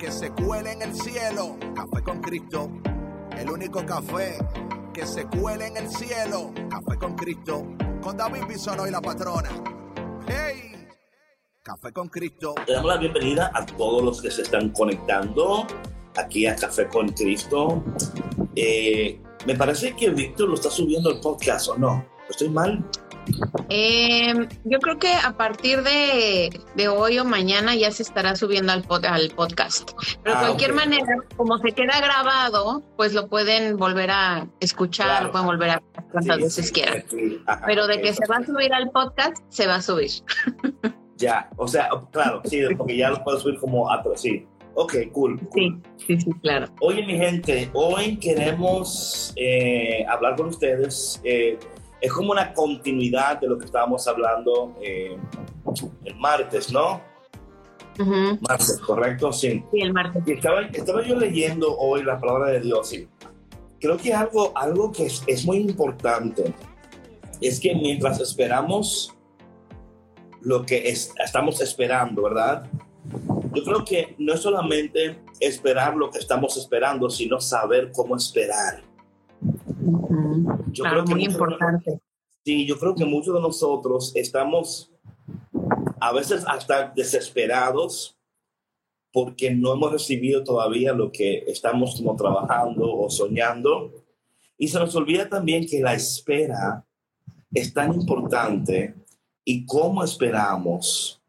que se cuele en el cielo. Café con Cristo. El único café que se cuele en el cielo. Café con Cristo. Con David Bisono y la patrona. ¡Hey! Café con Cristo. Le damos la bienvenida a todos los que se están conectando aquí a Café con Cristo. Eh, me parece que Víctor lo está subiendo el podcast, ¿o no? ¿Estoy mal? Eh, yo creo que a partir de, de, hoy o mañana ya se estará subiendo al, pod, al podcast. Pero de Ah, cualquier manera, como se queda grabado, pues lo pueden volver a escuchar, Claro. lo pueden volver a ver cuantas Sí, veces sí, quieran. sí, ajá, Pero de que se va a subir al podcast, se va a subir. Ya, o sea, claro, sí, porque ya lo puedo subir como atrás, sí. Ok, cool. Sí, cool. sí, sí, claro. Oye, mi gente, hoy queremos eh, hablar con ustedes. eh, es como una continuidad de lo que estábamos hablando eh, el martes, ¿no? Ujú. Martes, ¿correcto? Sí. Sí, el martes. Y estaba, estaba yo leyendo hoy la palabra de Dios y creo que algo, algo que es, es muy importante es que mientras esperamos lo que es- estamos esperando, ¿verdad? Yo creo que no es solamente esperar lo que estamos esperando, sino saber cómo esperar. Yo Claro, creo que muy muchos- importante. Sí, yo creo que muchos de nosotros estamos a veces hasta desesperados porque no hemos recibido todavía lo que estamos como trabajando o soñando. Y se nos olvida también que la espera es tan importante y cómo esperamos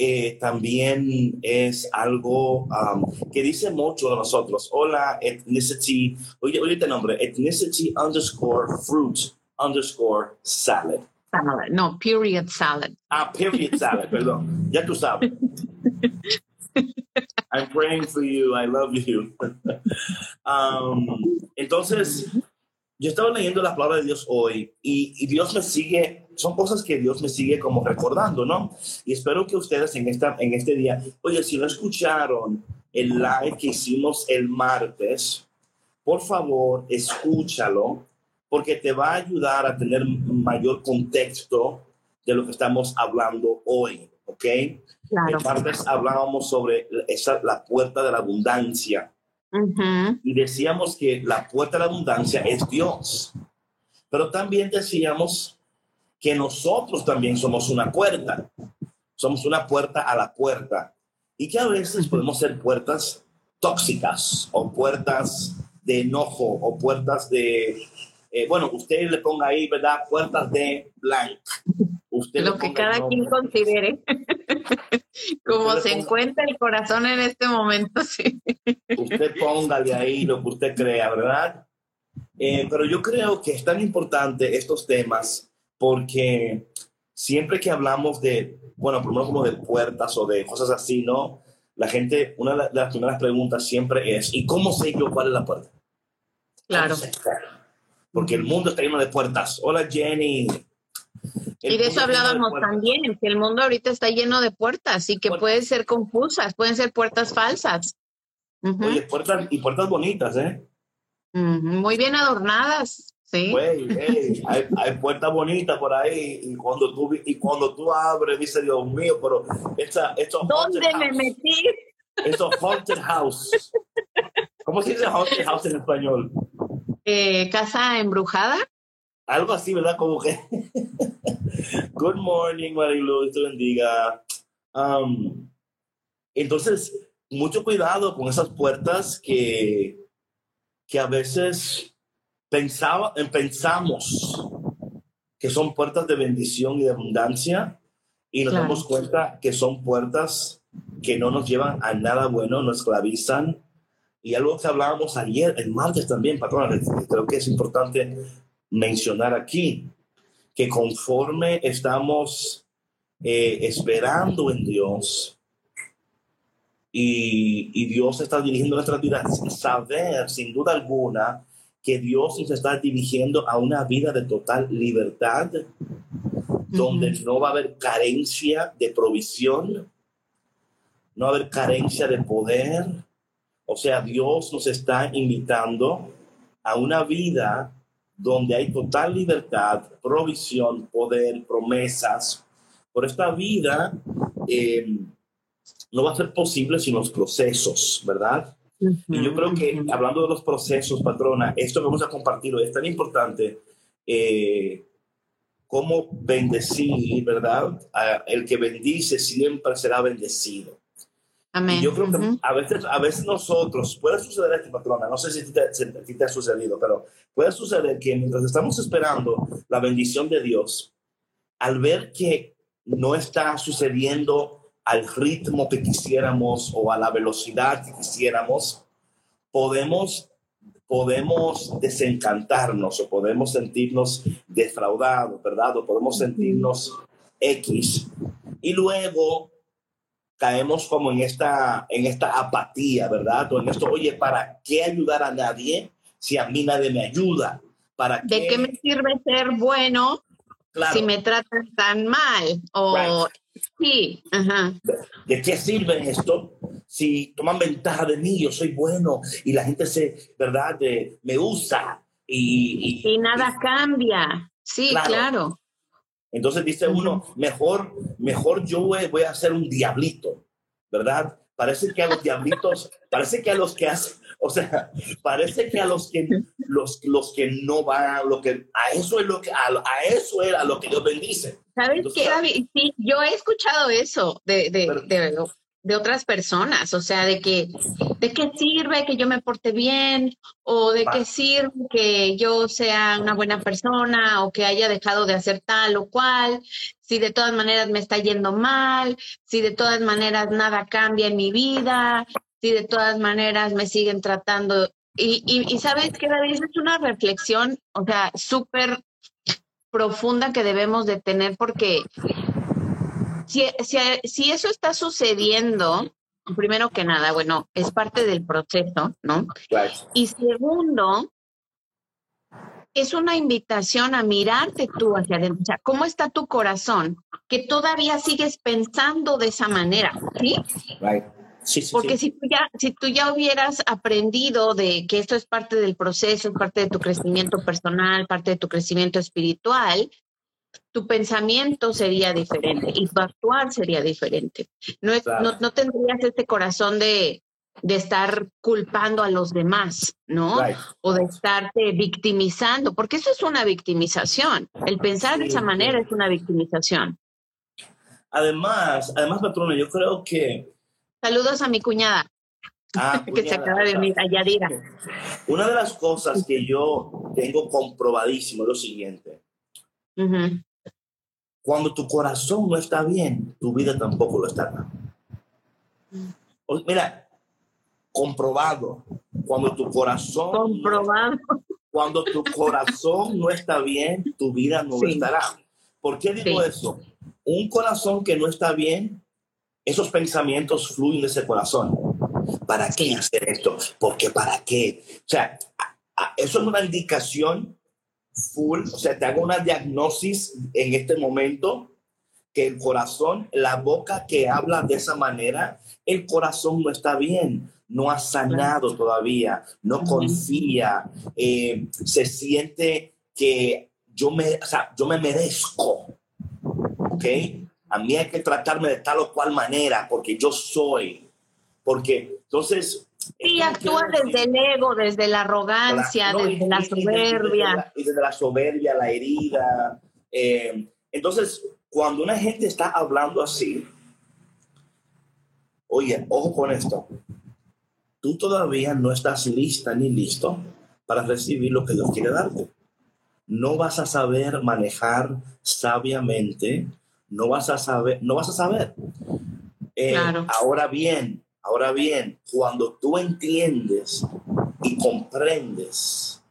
eh, también es algo um, que dice mucho de nosotros. Hola, ethnicity, oye, oye este nombre, ethnicity underscore fruit underscore salad. Salad. No, period salad. Ah, period salad, perdón. Ya tú sabes. I'm praying for you. I love you. Um, entonces, yo estaba leyendo la palabra de Dios hoy y, y Dios me sigue, son cosas que Dios me sigue como recordando, ¿no? Y espero que ustedes en, esta, en este día, oye, si no escucharon el live que hicimos el martes, por favor, escúchalo, porque te va a ayudar a tener mayor contexto de lo que estamos hablando hoy, ¿ok? Claro. El martes hablábamos sobre esa, la puerta de la abundancia y decíamos que la puerta de la abundancia es Dios. Pero también decíamos que nosotros también somos una puerta. Somos una puerta a la puerta. Y que a veces podemos ser puertas tóxicas o puertas de enojo o puertas de, eh, bueno, usted le ponga ahí, ¿verdad? Puertas de blank. Usted Lo que cada quien considere. Como Usted se ponga- encuentra el corazón en este momento, sí. usted póngale ahí lo que usted crea, ¿verdad? Eh, pero yo creo que es tan importante estos temas porque siempre que hablamos de, bueno, por lo menos como de puertas o de cosas así, ¿no? La gente, una de la- de las primeras preguntas siempre es, ¿y cómo sé yo cuál es la puerta? Claro. Porque el mundo está lleno de puertas. Hola Jenny. El Y de eso de hablábamos también, que el mundo ahorita está lleno de puertas y que Puertas. pueden ser confusas, pueden ser puertas falsas. Oye, puertas y puertas bonitas, ¿eh? Muy bien adornadas, sí. Güey, hey, hay, hay puertas bonitas por ahí y cuando tú y cuando tú abres dices Dios mío, pero esta esto ¿Dónde me house, metí? esto haunted house. ¿Cómo se dice haunted house en español? Eh, ¿Casa embrujada? Algo así, ¿verdad? Como que Good morning, Marilu, te bendiga. Um, entonces, mucho cuidado con esas puertas que, que a veces pensaba, pensamos que son puertas de bendición y de abundancia y nos Claro. damos cuenta que son puertas que no nos llevan a nada bueno, nos esclavizan. Y algo que hablábamos ayer, el martes también, patrona, que creo que es importante mencionar aquí, que conforme estamos eh, esperando en Dios y, y Dios está dirigiendo nuestras vidas, saber sin duda alguna que Dios nos está dirigiendo a una vida de total libertad, donde no va a haber carencia de provisión, no va a haber carencia de poder. O sea, Dios nos está invitando a una vida donde hay total libertad, provisión, poder, promesas. Por esta vida eh, no va a ser posible sin los procesos, ¿verdad? Y yo creo que hablando de los procesos, patrona, esto que vamos a compartir es tan importante. Eh, cómo bendecir, ¿verdad? el que bendice siempre será bendecido. Amén. yo creo que a, veces, a veces nosotros, puede suceder esto, patrona, no sé si te, si te ha sucedido, pero puede suceder que mientras estamos esperando la bendición de Dios, al ver que no está sucediendo al ritmo que quisiéramos o a la velocidad que quisiéramos, podemos, podemos desencantarnos o podemos sentirnos defraudados, ¿verdad? O podemos sentirnos X. Y luego caemos como en esta, en esta apatía, ¿verdad? O en esto, oye, ¿para qué ayudar a nadie si a mí nadie me ayuda? ¿Para ¿De qué, me sirve ser bueno si me tratan tan mal? O sí, ajá. ¿De, qué sirve esto si toman ventaja de mí? Yo soy bueno y la gente se, ¿verdad? De, me usa y, y, nada cambia. Sí, claro. Entonces dice uno, mejor, mejor yo voy, a hacer un diablito, ¿verdad? Parece que a los diablitos, parece que a los que hacen, o sea, parece que a los que los, los que no van, lo que a eso es lo que a, eso era lo que Dios bendice. ¿Sabes qué, David? Sí, yo he escuchado eso de, de, de, de otras personas, o sea, de que, ¿de qué sirve que yo me porte bien? ¿O de qué sirve que yo sea una buena persona o que haya dejado de hacer tal o cual? Si de todas maneras me está yendo mal, si de todas maneras nada cambia en mi vida, si de todas maneras me siguen tratando. Y, y, y sabes que David, es una reflexión, o sea, súper profunda que debemos de tener porque si, eso está sucediendo, primero que nada, bueno, es parte del proceso, ¿no? Y segundo, es una invitación a mirarte tú hacia adentro. O sea, ¿cómo está tu corazón? Que todavía sigues pensando de esa manera, ¿sí? Sí, sí, Porque Si, tú ya, si tú ya hubieras aprendido de que esto es parte del proceso, es parte de tu crecimiento personal, parte de tu crecimiento espiritual, tu pensamiento sería diferente y tu actuar sería diferente. No, no, tendrías este corazón de, estar culpando a los demás, ¿no? O de estarte victimizando, porque eso es una victimización. El pensar de esa manera es una victimización. Además, además, patrona, yo creo que... Saludos a mi cuñada. Ah, que se acaba de unir, allá diga. Una de las cosas que yo tengo comprobadísimo es lo siguiente. Cuando tu corazón no está bien, tu vida tampoco lo está. Mira, comprobado. Cuando tu corazón. Comprobado. Cuando tu corazón no está bien, tu vida no lo estará. ¿Por qué digo eso? Un corazón que no está bien, esos pensamientos fluyen de ese corazón. ¿Para qué hacer esto? ¿Por qué? ¿Para qué? O sea, eso es una indicación full, o sea, te hago una diagnosis en este momento que el corazón, la boca que habla de esa manera, el corazón no está bien, no ha sanado todavía, no confía, eh, se siente que yo me, o sea, yo me merezco, ¿ok? A mí hay que tratarme de tal o cual manera porque yo soy, porque entonces Sí, actúa desde el ego, desde la arrogancia, desde la soberbia. Y desde, la soberbia, la herida. Eh, entonces, cuando una gente está hablando así, oye, ojo con esto, tú todavía no estás lista ni listo para recibir lo que Dios quiere darte. No vas a saber manejar sabiamente, no vas a saber, no vas a saber. Eh, ahora bien, Ahora bien, cuando tú entiendes y comprendes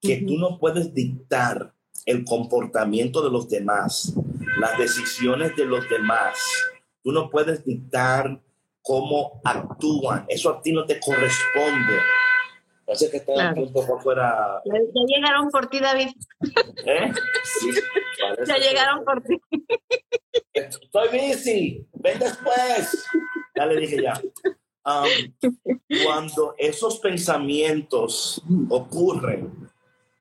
que tú no puedes dictar el comportamiento de los demás, las decisiones de los demás. Tú no puedes dictar cómo actúan. Eso a ti no te corresponde. Parece que está un poco fuera. Ya, llegaron por ti, David. ¿Eh? ya llegaron por ti. Estoy busy. Ven después. Ya le dije ya. Um, cuando esos pensamientos ocurren,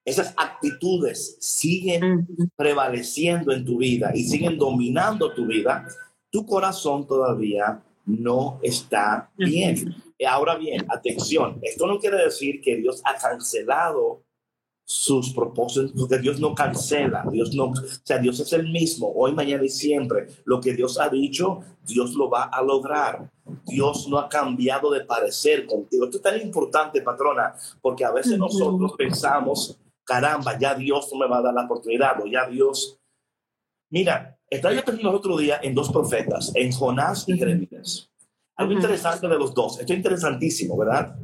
esas actitudes siguen prevaleciendo en tu vida y siguen dominando tu vida, tu corazón todavía no está bien. Ahora bien, atención, esto no quiere decir que Dios ha cancelado sus propósitos, porque Dios no cancela, Dios no, o sea, Dios es el mismo, hoy, mañana y siempre. Lo que Dios ha dicho, Dios lo va a lograr. Dios no ha cambiado de parecer contigo. Esto es tan importante, patrona, porque a veces nosotros pensamos, caramba, ya Dios no me va a dar la oportunidad, o ya Dios. Mira, estaba yo pensando el otro día en dos profetas, en Jonás y Jeremías. Algo interesante de los dos, esto es interesantísimo, ¿verdad?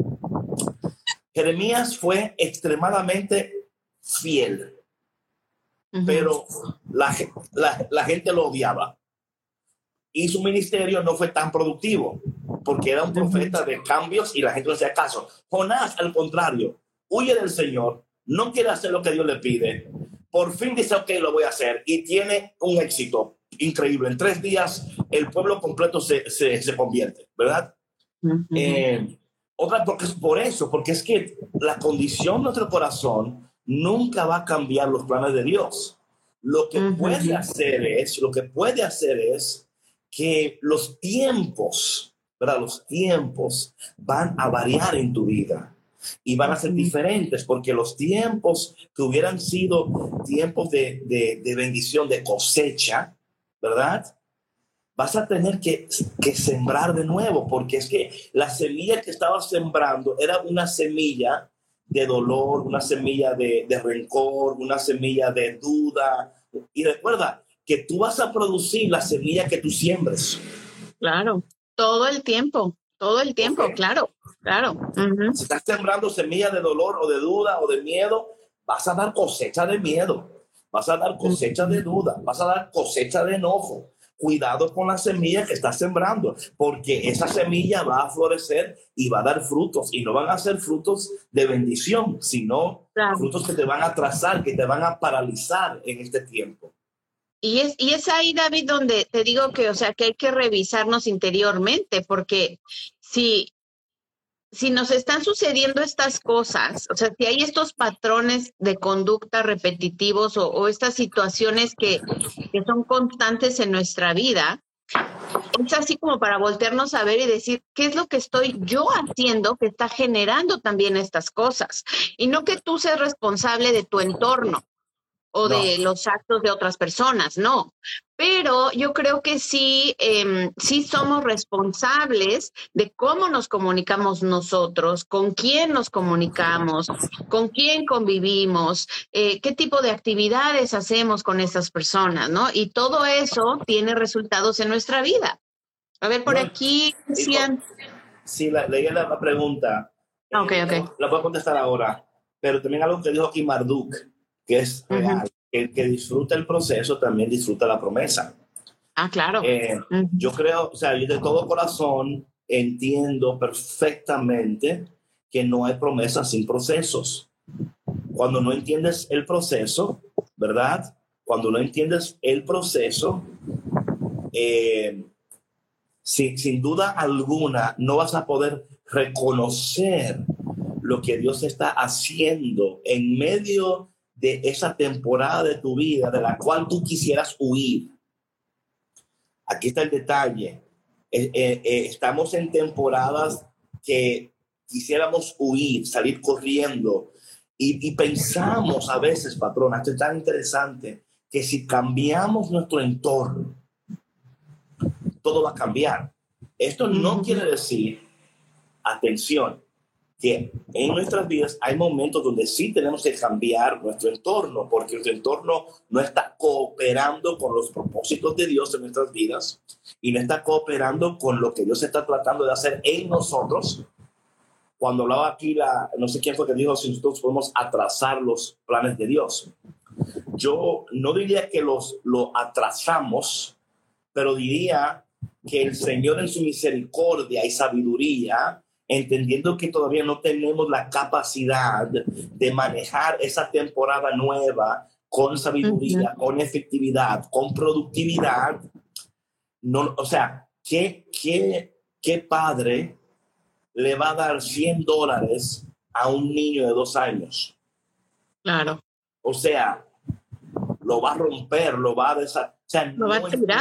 Jeremías fue extremadamente fiel, pero la, la, gente lo odiaba. Y su ministerio no fue tan productivo, porque era un profeta de cambios y la gente no hacía caso. Jonás, al contrario, huye del Señor, no quiere hacer lo que Dios le pide. Por fin dice, ok, lo voy a hacer. Y tiene un éxito increíble. En tres días el pueblo completo se, se, convierte, ¿verdad? Otra, porque es por eso, porque es que la condición de nuestro corazón nunca va a cambiar los planes de Dios. Lo que puede hacer es, lo que puede hacer es que los tiempos, ¿verdad? Los tiempos van a variar en tu vida y van a ser diferentes porque los tiempos que hubieran sido tiempos de, de, de bendición, de cosecha, ¿verdad? Vas a tener que, sembrar de nuevo, porque es que la semilla que estabas sembrando era una semilla de dolor, una semilla de, de rencor, una semilla de duda. Y recuerda que tú vas a producir la semilla que tú siembres. Claro, todo el tiempo, todo el tiempo, claro, claro. Si estás sembrando semillas de dolor o de duda o de miedo, vas a dar cosecha de miedo, vas a dar cosecha de duda, vas a dar cosecha de enojo, cuidado con la semilla que estás sembrando, porque esa semilla va a florecer y va a dar frutos, y no van a ser frutos de bendición, sino frutos que te van a atrasar, que te van a paralizar en este tiempo. Y es, y es ahí, David, donde te digo que, o sea, que hay que revisarnos interiormente, porque si si nos están sucediendo estas cosas, o sea, si hay estos patrones de conducta repetitivos o, estas situaciones que, que, son constantes en nuestra vida, es así como para voltearnos a ver y decir, ¿qué es lo que estoy yo haciendo que está generando también estas cosas? Y no que tú seas responsable de tu entorno, o de los actos de otras personas, no. Pero yo creo que sí, eh, sí somos responsables de cómo nos comunicamos nosotros, con quién nos comunicamos, con quién convivimos, eh, qué tipo de actividades hacemos con esas personas, ¿no? Y todo eso tiene resultados en nuestra vida. A ver, por aquí decían... Sí, la, leí la, pregunta. Ok, ok. La puedo contestar ahora, pero también algo que dijo aquí Marduk que es real. El que disfruta el proceso también disfruta la promesa. Ah, claro. Eh, yo creo, o sea, yo de todo corazón entiendo perfectamente que no hay promesas sin procesos. Cuando no entiendes el proceso, ¿verdad? Cuando no entiendes el proceso, eh, sin duda alguna no vas a poder reconocer lo que Dios está haciendo en medio de esa temporada de tu vida de la cual tú quisieras huir. Aquí está el detalle. Eh, eh, eh, estamos en temporadas que quisiéramos huir, salir corriendo. Y, pensamos a veces, patrona, esto es tan interesante, que si cambiamos nuestro entorno, todo va a cambiar. Esto no quiere decir, atención, que en nuestras vidas hay momentos donde sí tenemos que cambiar nuestro entorno, porque nuestro entorno no está cooperando con los propósitos de Dios en nuestras vidas y no está cooperando con lo que Dios está tratando de hacer en nosotros. Cuando hablaba aquí, la, no sé quién fue que dijo, si nosotros podemos atrasar los planes de Dios. yo no diría que los, lo atrasamos, pero diría que el Señor en su misericordia y sabiduría, entendiendo que todavía no tenemos la capacidad de manejar esa temporada nueva con sabiduría, con efectividad, con productividad, no, o sea, ¿qué, qué, qué padre le va a dar 100 dólares a un niño de dos años? Claro. O sea, lo va a romper, lo va a deshacer. O sea, no entiende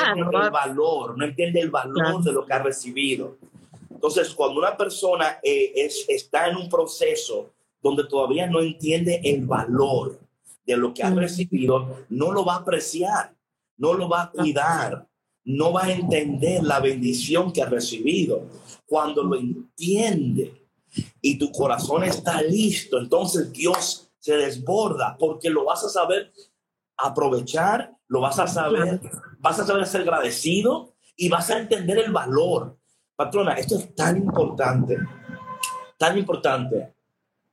el valor, no entiende el valor de lo que ha recibido. Entonces, cuando una persona eh, es, está en un proceso donde todavía no entiende el valor de lo que ha recibido, no lo va a apreciar, no lo va a cuidar, no va a entender la bendición que ha recibido. Cuando lo entiende y tu corazón está listo, entonces Dios se desborda porque lo vas a saber aprovechar, lo vas a saber, vas a saber ser agradecido y vas a entender el valor. Patrona, esto es tan importante, tan importante.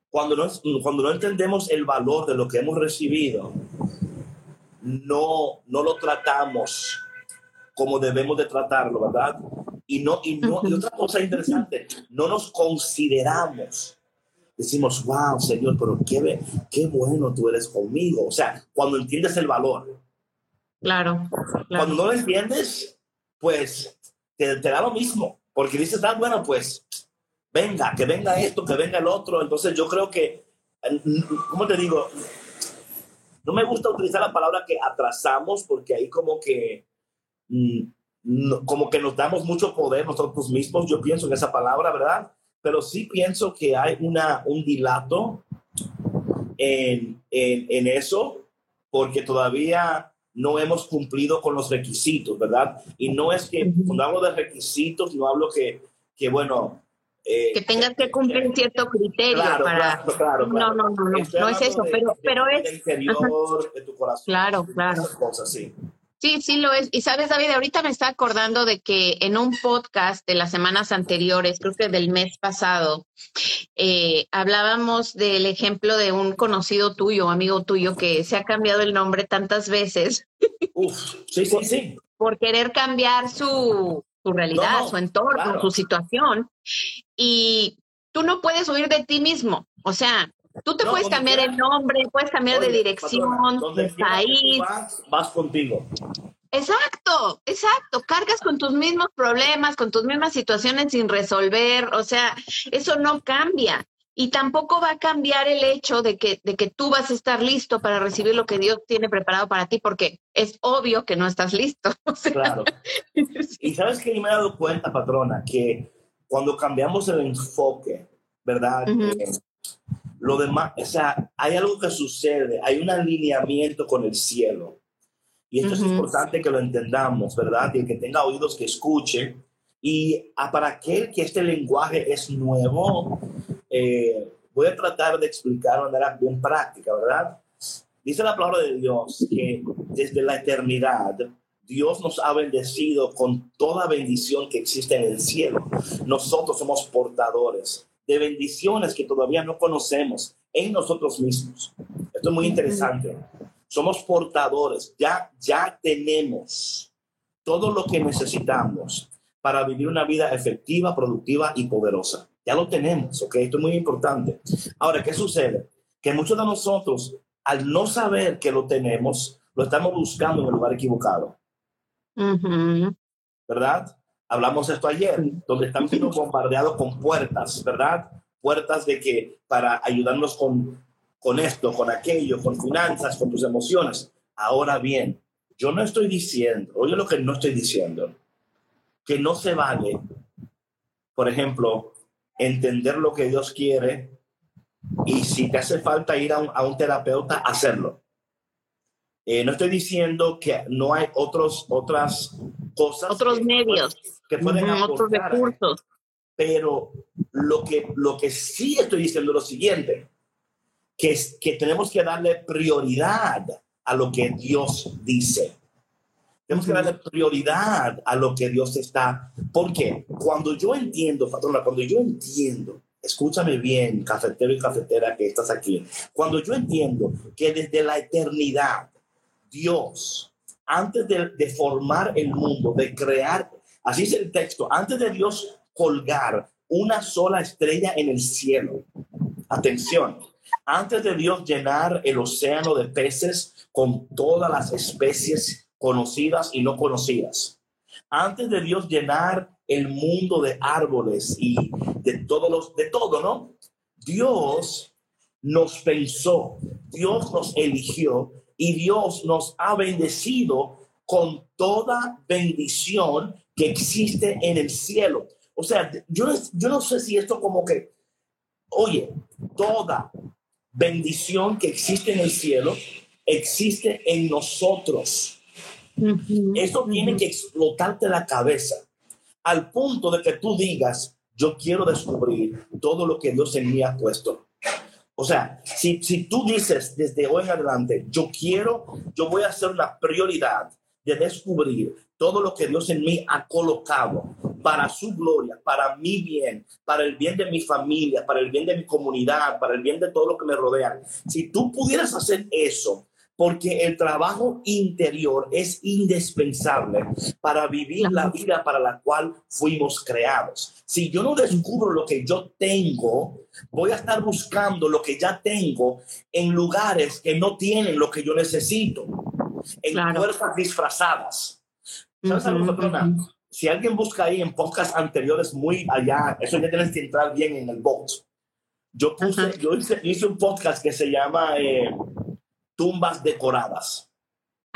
Cuando no, cuando no entendemos el valor de lo que hemos recibido, no, no lo tratamos como debemos de tratarlo, ¿verdad? Y no, y no, y otra cosa interesante, no nos consideramos decimos, wow, Señor, pero qué, qué bueno tú eres conmigo. O sea, cuando entiendes el valor. Claro. Cuando no lo entiendes, pues te, te, da lo mismo, porque dices, ah, bueno, pues venga, que venga esto, que venga el otro. Entonces yo creo que, ¿cómo te digo? No me gusta utilizar la palabra que atrasamos, porque ahí como que... Mm, como que nos damos mucho poder nosotros mismos, yo pienso en esa palabra, ¿verdad? pero sí pienso que hay una, un dilato en, en, eso, porque todavía no hemos cumplido con los requisitos, ¿verdad? Y no es que cuando hablo de requisitos, no hablo que, que bueno... Eh, que tengas que cumplir cierto criterio para... Claro, no, no, no, no, no, es eso, pero, pero es... interior, de tu corazón. Claro, claro. cosas, sí. Sí, sí lo es. Y sabes, David, ahorita me está acordando de que en un podcast de las semanas anteriores, creo que del mes pasado, eh, hablábamos del ejemplo de un conocido tuyo, amigo tuyo, que se ha cambiado el nombre tantas veces. Uf, sí, sí, sí. Por querer cambiar su, su realidad, su entorno, su situación. Y tú no puedes huir de ti mismo. O sea, Tú te puedes cambiar el nombre, puedes cambiar de dirección, de país. Vas, contigo. Exacto, exacto. Cargas con tus mismos problemas, con tus mismas situaciones sin resolver. O sea, eso no cambia. Y tampoco va a cambiar el hecho de que, de que tú vas a estar listo para recibir lo que Dios tiene preparado para ti, porque es obvio que no estás listo. Claro. Y sabes que me he dado cuenta, patrona, que cuando cambiamos el enfoque, ¿verdad? Lo demás, o sea, hay algo que sucede, hay un alineamiento con el cielo. Y esto es importante que lo entendamos, ¿verdad? Y el que tenga oídos que escuche. Y ah, para aquel que este lenguaje es nuevo, eh, voy a tratar de explicar de manera bien práctica, ¿verdad? Dice la palabra de Dios que desde la eternidad Dios nos ha bendecido con toda bendición que existe en el cielo. Nosotros somos portadores de bendiciones que todavía no conocemos en nosotros mismos. Esto es muy interesante. Somos portadores, ya, ya tenemos todo lo que necesitamos para vivir una vida efectiva, productiva y poderosa. Ya lo tenemos, ¿ok? Esto es muy importante. Ahora, ¿qué sucede? Que muchos de nosotros, al no saber que lo tenemos, lo estamos buscando en el lugar equivocado. ¿Verdad? Hablamos esto ayer, donde estamos siendo bombardeados con puertas, ¿verdad? Puertas de que para ayudarnos con, con esto, con aquello, con finanzas, con tus emociones. Ahora bien, yo no estoy diciendo, oye lo que no estoy diciendo, que no se vale, por ejemplo, entender lo que Dios quiere y si te hace falta ir a un, a un terapeuta, hacerlo. Eh, no estoy diciendo que no hay otros, otras cosas. Otros medios que pueden otros recursos. Pero lo que, lo que sí estoy diciendo es lo siguiente, que, es, que tenemos que darle prioridad a lo que Dios dice. Tenemos que darle prioridad a lo que Dios está. Porque cuando yo entiendo, patrona, cuando yo entiendo escúchame bien, cafetero y cafetera que estás aquí, cuando yo entiendo que desde la eternidad, Dios, antes de, formar el mundo, de crear, así es el texto, antes de Dios colgar una sola estrella en el cielo, atención, antes de Dios llenar el océano de peces con todas las especies conocidas y no conocidas, antes de Dios llenar el mundo de árboles y de todos los, de todo, ¿no? Dios nos pensó, Dios nos eligió y Dios nos ha bendecido con toda bendición que existe en el cielo. O sea, yo, yo no sé si esto como que, oye, toda bendición que existe en el cielo existe en nosotros. Esto tiene que explotarte la cabeza al punto de que tú digas, yo quiero descubrir todo lo que Dios en mí ha puesto. O sea, si, si tú dices desde hoy en adelante, yo quiero, yo voy a hacer una prioridad de descubrir todo lo que Dios en mí ha colocado para su gloria, para mi bien, para el bien de mi familia, para el bien de mi comunidad, para el bien de todo lo que me rodea. Si tú pudieras hacer eso, porque el trabajo interior es indispensable para vivir la vida para la cual fuimos creados. Si yo no descubro lo que yo tengo, voy a estar buscando lo que ya tengo en lugares que no tienen lo que yo necesito, en fuerzas disfrazadas. Si alguien busca ahí en podcasts anteriores muy allá, eso ya tienes que entrar bien en el box. Yo puse, yo hice, un podcast que se llama eh, tumbas decoradas.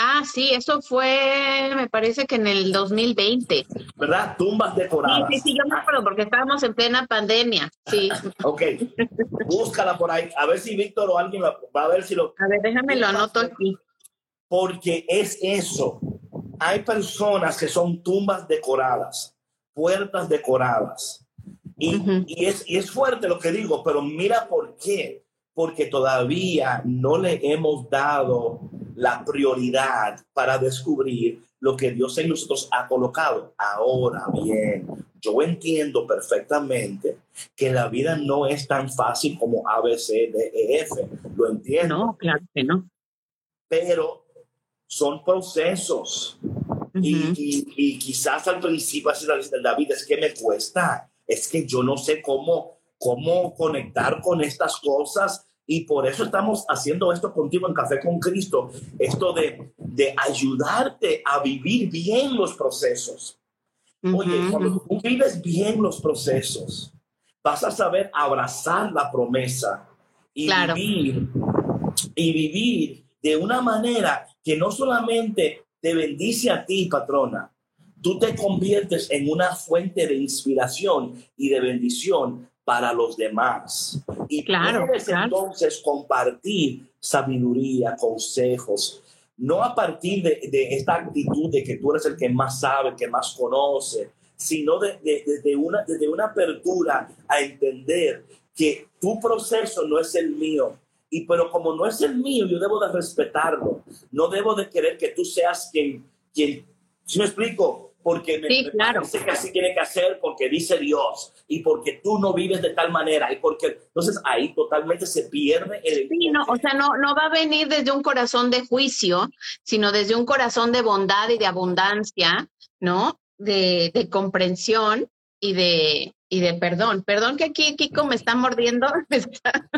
Ah, sí, eso fue, me parece que en el 2020. ¿Verdad? Tumbas decoradas. Sí, sí, sí, yo me acuerdo porque estábamos en plena pandemia. Sí. ok, búscala por ahí, a ver si Víctor o alguien va a ver si lo... A ver, déjame lo anoto aquí. Porque es eso. Hay personas que son tumbas decoradas, puertas decoradas. Y, y, es, y es fuerte lo que digo, pero mira por qué porque todavía no le hemos dado la prioridad para descubrir lo que Dios en nosotros ha colocado. Ahora bien, yo entiendo perfectamente que la vida no es tan fácil como A, B, C, D, E, F. Lo entiendo. No, claro que no. Pero son procesos. y, y, quizás al principio así la vida es que me cuesta, es que yo no sé cómo cómo conectar con estas cosas. Y por eso estamos haciendo esto contigo en Café con Cristo, esto de, de ayudarte a vivir bien los procesos. Oye, cuando tú vives bien los procesos, vas a saber abrazar la promesa y vivir y vivir de una manera que no solamente te bendice a ti, patrona, tú te conviertes en una fuente de inspiración y de bendición para los demás. Y claro, puedes entonces compartir sabiduría, consejos, no a partir de, esta actitud de que tú eres el que más sabe, que más conoce, sino desde de, una, desde una apertura a entender que tu proceso no es el mío. Y pero como no es el mío, yo debo de respetarlo. No debo de querer que tú seas quien, quien, si me explico, porque me, sí, claro. parece que así tiene que hacer porque dice Dios y porque tú no vives de tal manera y porque entonces ahí totalmente se pierde el sí, no, o sea no no va a venir desde un corazón de juicio sino desde un corazón de bondad y de abundancia no de, de comprensión y de y de perdón. Perdón que aquí Kiko me está mordiendo me está,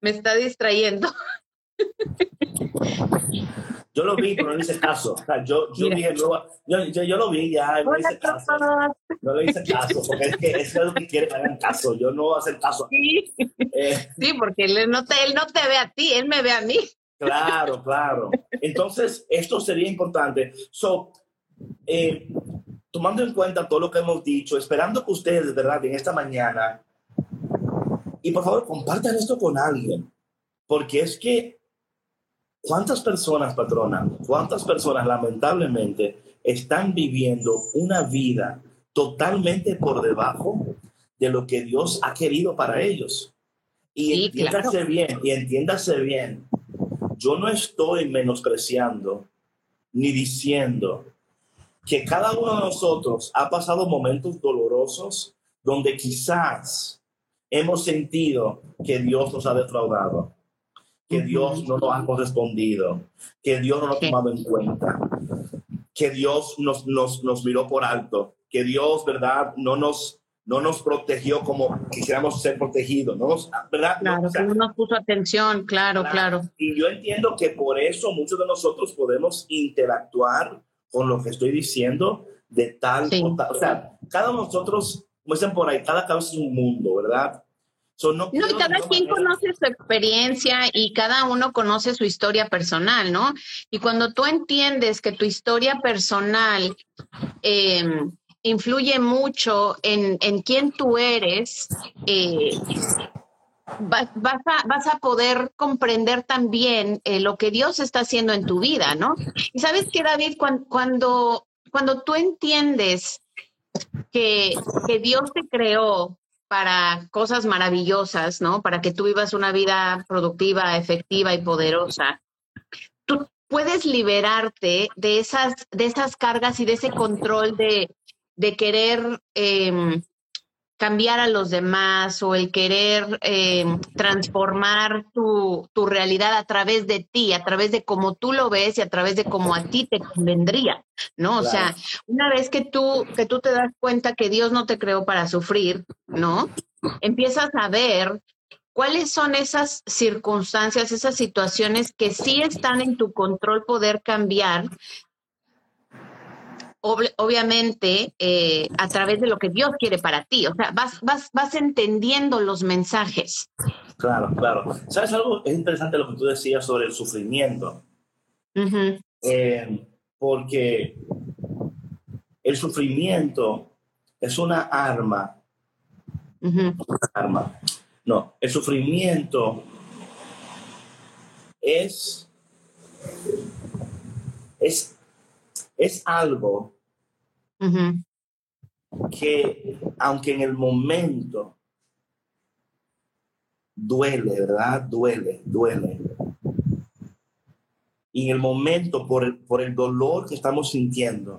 me está distrayendo yo lo vi, pero no le hice caso. O sea, yo, yo dije, yo, yo, yo, lo vi ya, no le hice caso. No le hice caso, porque es que eso es lo que quiere que hagan caso. Yo no voy a hacer caso. Sí, eh, sí porque él no, te, él no te ve a ti, él me ve a mí. Claro, claro. Entonces, esto sería importante. So, eh, tomando en cuenta todo lo que hemos dicho, esperando que ustedes, ¿verdad?, en esta mañana, y por favor, compartan esto con alguien, porque es que ¿Cuántas personas, patrona, cuántas personas lamentablemente están viviendo una vida totalmente por debajo de lo que Dios ha querido para ellos? Y entiéndase bien, y entiéndase bien, yo no estoy menospreciando ni diciendo que cada uno de nosotros ha pasado momentos dolorosos donde quizás hemos sentido que Dios nos ha defraudado, que Dios no nos ha correspondido, que Dios no nos ha tomado en cuenta, que Dios nos, nos, nos miró por alto, que Dios, ¿verdad?, no nos, no nos protegió como quisiéramos ser protegidos, ¿no? ¿verdad? Claro, que no nos puso atención, claro, claro, Y yo entiendo que por eso muchos de nosotros podemos interactuar con lo que estoy diciendo de tal, o, tal o sea, cada uno de nosotros, como dicen por ahí, cada cabeza es un mundo, ¿verdad? No, y cada quien conoce su experiencia y cada uno conoce su historia personal, ¿no? Y cuando tú entiendes que tu historia personal em, influye mucho en, en, quién tú eres, eh, vas, a, vas, a, poder comprender también eh, lo que Dios está haciendo en tu vida, ¿no? Y sabes que, David, cuando, cuando, cuando tú entiendes que, que Dios te creó para cosas maravillosas, ¿no? Para que tú vivas una vida productiva, efectiva y poderosa. Tú puedes liberarte de esas, de esas cargas y de ese control de, querer eh, cambiar a los demás o el querer eh, transformar tu, tu, realidad a través de ti, a través de cómo tú lo ves y a través de cómo a ti te convendría, ¿no? O sea, una vez que tú, que tú te das cuenta que Dios no te creó para sufrir, ¿no? Empiezas a ver cuáles son esas circunstancias, esas situaciones que sí están en tu control poder cambiar obviamente eh, a través de lo que Dios quiere para ti. O sea, vas, vas, vas entendiendo los mensajes. Claro, claro. ¿Sabes algo? Es interesante lo que tú decías sobre el sufrimiento. Eh, porque el sufrimiento es una arma. Una arma. No, el sufrimiento es, es es algo que, aunque en el momento duele, ¿verdad? Duele, duele. Y en el momento, por el, por el dolor que estamos sintiendo,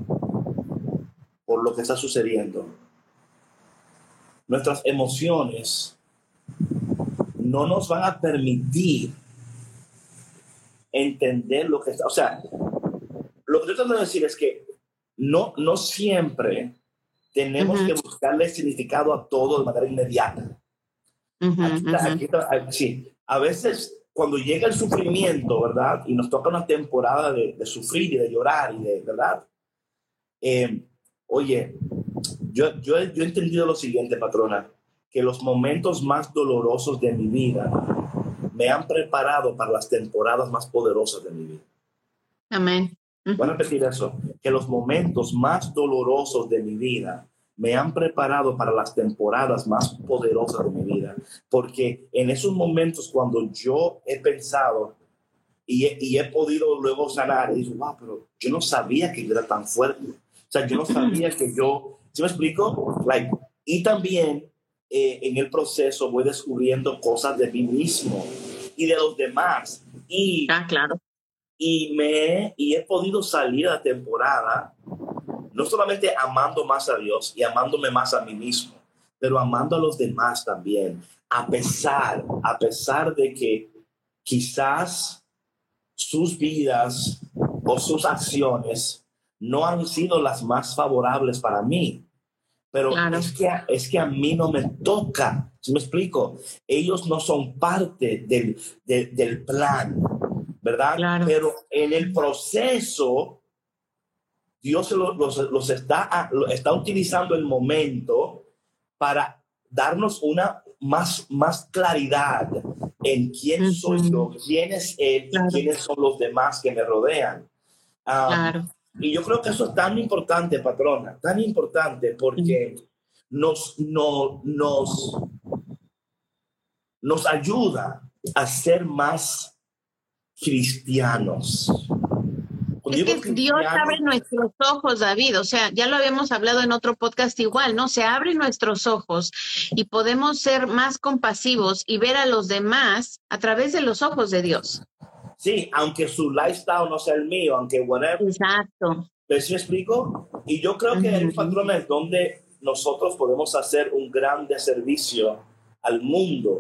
por lo que está sucediendo, nuestras emociones no nos van a permitir entender lo que está, o sea, lo que estoy tratando de decir es que no, no siempre tenemos que buscarle significado a todo de manera inmediata. sí, a veces cuando llega el sufrimiento, ¿verdad? Y nos toca una temporada de, sufrir y de llorar y de, ¿verdad? Eh, oye, yo, yo, yo he entendido lo siguiente, patrona, que los momentos más dolorosos de mi vida me han preparado para las temporadas más poderosas de mi vida. Amén. Voy a repetir eso, que los momentos más dolorosos de mi vida me han preparado para las temporadas más poderosas de mi vida, porque en esos momentos cuando yo he pensado y he, y he podido luego sanar, y digo, wow, pero yo no sabía que yo era tan fuerte, o sea, yo no sabía que yo, ¿sí me explico? Like, y también eh, en el proceso voy descubriendo cosas de mí mismo y de los demás. Y ah, claro y, me, y he podido salir a la temporada no solamente amando más a Dios y amándome más a mí mismo, pero amando a los demás también, a pesar, a pesar de que quizás sus vidas o sus acciones no han sido las más favorables para mí. Pero es, que, es que a mí no me toca, si me explico? Ellos no son parte del, del plan. ¿Verdad? Pero en el proceso, Dios los, está, está utilizando el momento para darnos una más, más claridad en quién soy yo, quién es Él y quiénes son los demás que me rodean. Y yo creo que eso es tan importante, patrona, tan importante porque nos, no, nos, nos ayuda a ser más cristianos. es que Dios abre nuestros ojos, David. O sea, ya lo habíamos hablado en otro podcast igual, ¿no? Se abren nuestros ojos y podemos ser más compasivos y ver a los demás a través de los ojos de Dios. Sí, aunque su lifestyle no sea el mío, aunque whatever. Exacto. ¿Me explico? Y yo creo que hay patrones donde nosotros podemos hacer un gran servicio al mundo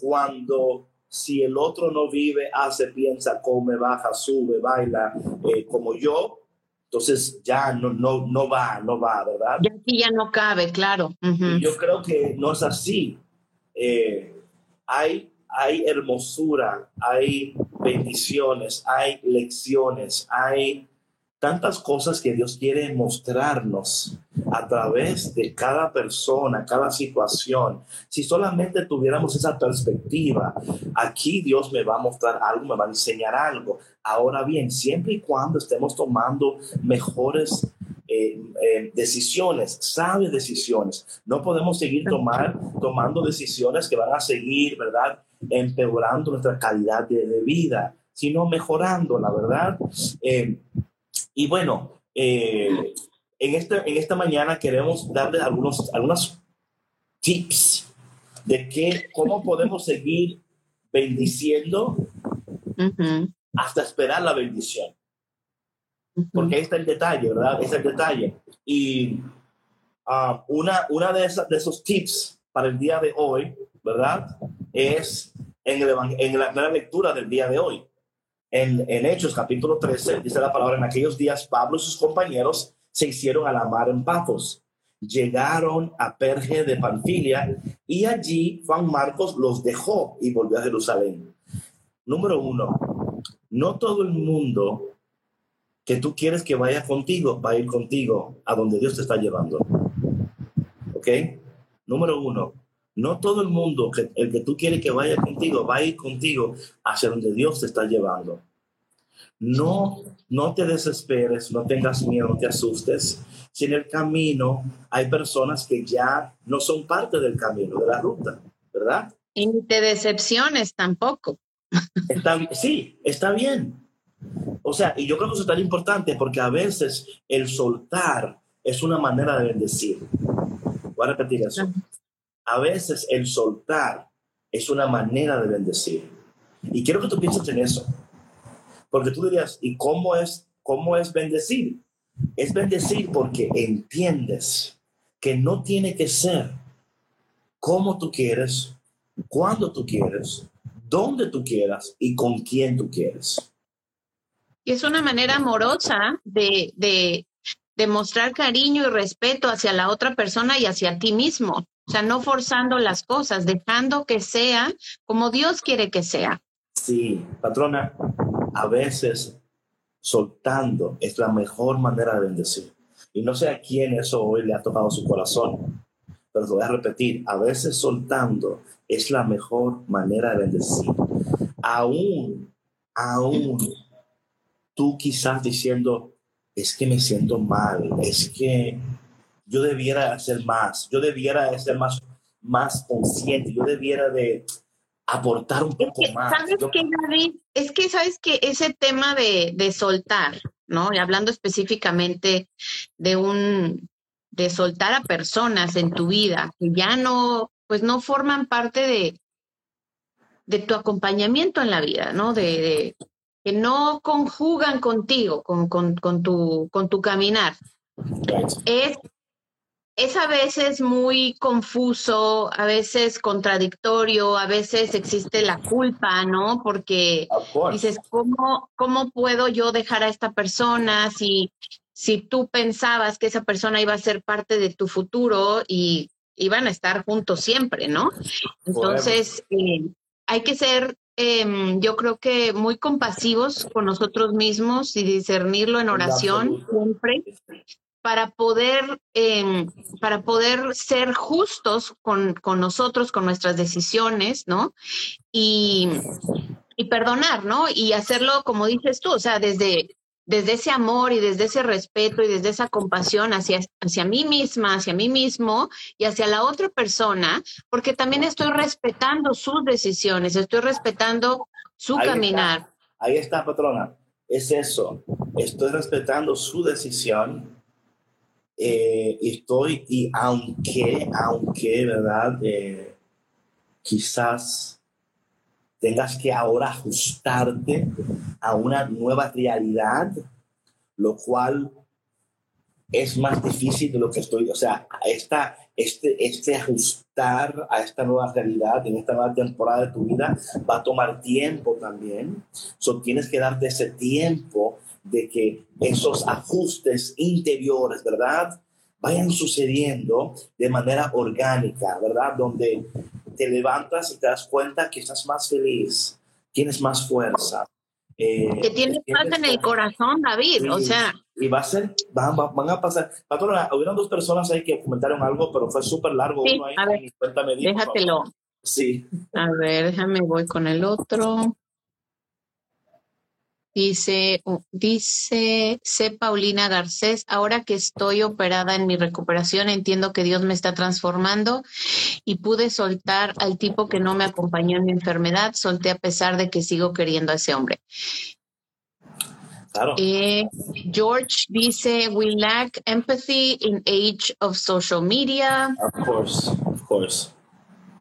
cuando si el otro no vive, hace, piensa, come, baja, sube, baila, eh, como yo, entonces ya no, no, no va, no va, ¿verdad? Ya aquí ya no cabe, claro. Yo creo que no es así. Eh, hay, hay hermosura, hay bendiciones, hay lecciones, hay tantas cosas que Dios quiere mostrarnos a través de cada persona, cada situación. Si solamente tuviéramos esa perspectiva, aquí Dios me va a mostrar algo, me va a enseñar algo. Ahora bien, siempre y cuando estemos tomando mejores eh, eh, decisiones, sabias decisiones, no podemos seguir tomar, tomando decisiones que van a seguir, ¿verdad? Empeorando nuestra calidad de, vida, sino mejorando, la verdad. Eh, y bueno, eh, en, este, en esta mañana queremos darles algunos, algunos tips de que, cómo podemos seguir bendiciendo hasta esperar la bendición. Porque ahí está el detalle, ¿verdad? es el detalle. Y ah, una, una de, esas, de esos tips para el día de hoy, ¿verdad? Es en, el, en la lectura del día de hoy. En, Hechos capítulo 13 dice la palabra, en aquellos días Pablo y sus compañeros se hicieron a la mar en Pafos. Llegaron a Perge de Panfilia y allí Juan Marcos los dejó y volvió a Jerusalén. Número uno, no todo el mundo que tú quieres que vaya contigo va a ir contigo a donde Dios te está llevando. ¿Ok? Número uno, no todo el mundo, que, el que tú quieres que vaya contigo, va a ir contigo hacia donde Dios te está llevando. No, no te desesperes, no tengas miedo, no te asustes. Si en el camino hay personas que ya no son parte del camino, de la ruta, ¿verdad? Y ni te decepciones tampoco. Está, sí, está bien. O sea, y yo creo que eso es tan importante porque a veces el soltar es una manera de bendecir. Voy a repetir eso a veces el soltar es una manera de bendecir. Y quiero que tú pienses en eso. Porque tú dirías, ¿y cómo es, cómo es bendecir? Es bendecir porque entiendes que no tiene que ser como tú quieres, cuando tú quieres, dónde tú quieras y con quién tú quieres. Y es una manera amorosa de, de mostrar cariño y respeto hacia la otra persona y hacia ti mismo. O sea, no forzando las cosas, dejando que sea como Dios quiere que sea. Sí, patrona, a veces soltando es la mejor manera de bendecir. Y no sé a quién eso hoy le ha tocado su corazón, pero te voy a repetir, a veces soltando es la mejor manera de bendecir. Aún, aún tú quizás diciendo, es que me siento mal, es que yo debiera hacer más, yo debiera ser más, más consciente, yo debiera de aportar un poco más. ¿Sabes qué, David? Es que sabes que ese tema de, de soltar, ¿no? Y hablando específicamente de un de soltar a personas en tu vida que ya no, pues no forman parte de, de tu acompañamiento en la vida, ¿no? De, que no conjugan contigo, con, con, con, tu, con tu caminar. Es es a veces muy confuso, a veces contradictorio, a veces existe la culpa, ¿no? Porque dices, ¿cómo, ¿cómo puedo yo dejar a esta persona si, si tú pensabas que esa persona iba a ser parte de tu futuro y iban a estar juntos siempre, ¿no? Entonces, eh, hay que ser, em, yo creo que muy compasivos con nosotros mismos y discernirlo en oración siempre para poder, em, para poder ser justos con, con, nosotros, con nuestras decisiones, ¿no? Y, y, perdonar, ¿no? Y hacerlo, como dices tú, o sea, desde, desde ese amor y desde ese respeto y desde esa compasión hacia, hacia mí misma, hacia mí mismo y hacia la otra persona, porque también estoy respetando sus decisiones, estoy respetando su caminar. Ahí está, patrona. Es eso. Estoy respetando su decisión eh, estoy, y aunque, aunque, ¿verdad? Eh, quizás tengas que ahora ajustarte a una nueva realidad, lo cual es más difícil de lo que estoy, o sea, esta, este, este ajustar a esta nueva realidad, en esta nueva temporada de tu vida, va a tomar tiempo también. So, tienes que darte ese tiempo de que esos ajustes interiores, ¿verdad? Vayan sucediendo de manera orgánica, ¿verdad? Donde te levantas y te das cuenta que estás más feliz, tienes más fuerza. Eh, que tienes paz en el corazón, David, o sea. Y va a ser, van, van a pasar. Patrona, hubieron dos personas ahí que comentaron algo, pero fue súper largo. Sí, a ver, déjatelo. Sí. A ver, déjame, voy con el otro. Dice, dice C. Paulina Garcés, ahora que estoy operada en mi recuperación, entiendo que Dios me está transformando y pude soltar al tipo que no me acompañó en mi enfermedad, solté a pesar de que sigo queriendo a ese hombre. Claro. Eh, George dice, we lack empathy in age of social media. Of course, of course.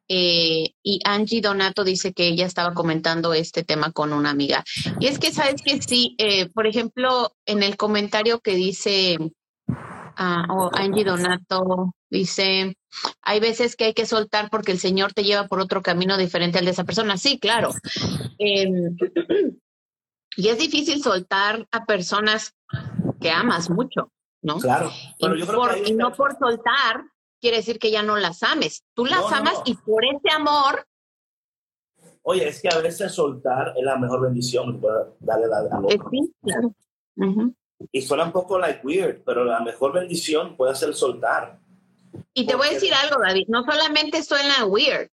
Eh, y Angie Donato dice que ella estaba comentando este tema con una amiga. Y es que, ¿sabes que Sí, eh, por ejemplo, en el comentario que dice uh, Angie Donato, dice, hay veces que hay que soltar porque el Señor te lleva por otro camino diferente al de esa persona. Sí, claro. Em, y es difícil soltar a personas que amas mucho, ¿no? Claro. Pero y, yo creo que y no por soltar quiere decir que ya no las ames. Tú las amas y por ese amor. Oye, es que a veces soltar es la mejor bendición que puede darle a otro. Sí, claro. Y suena un poco like weird, pero la mejor bendición puede ser soltar. Y te voy a decir algo, David, no solamente suena weird,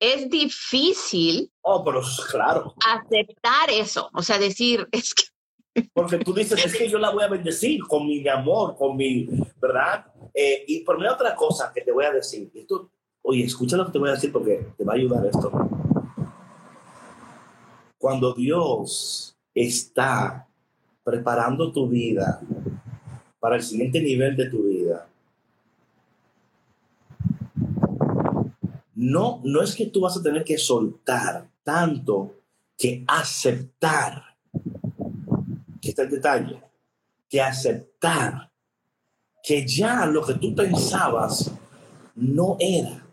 es difícil. Oh, pero claro. Aceptar eso, o sea, decir, es que porque tú dices, es que yo la voy a bendecir con mi amor, con mi, ¿verdad? Eh, y por mí otra cosa que te voy a decir, esto, oye, escucha lo que te voy a decir porque te va a ayudar esto. Cuando Dios está preparando tu vida para el siguiente nivel de tu vida, no, no es que tú vas a tener que soltar tanto que aceptar que está el detalle, que aceptar que ya lo que tú pensabas no era.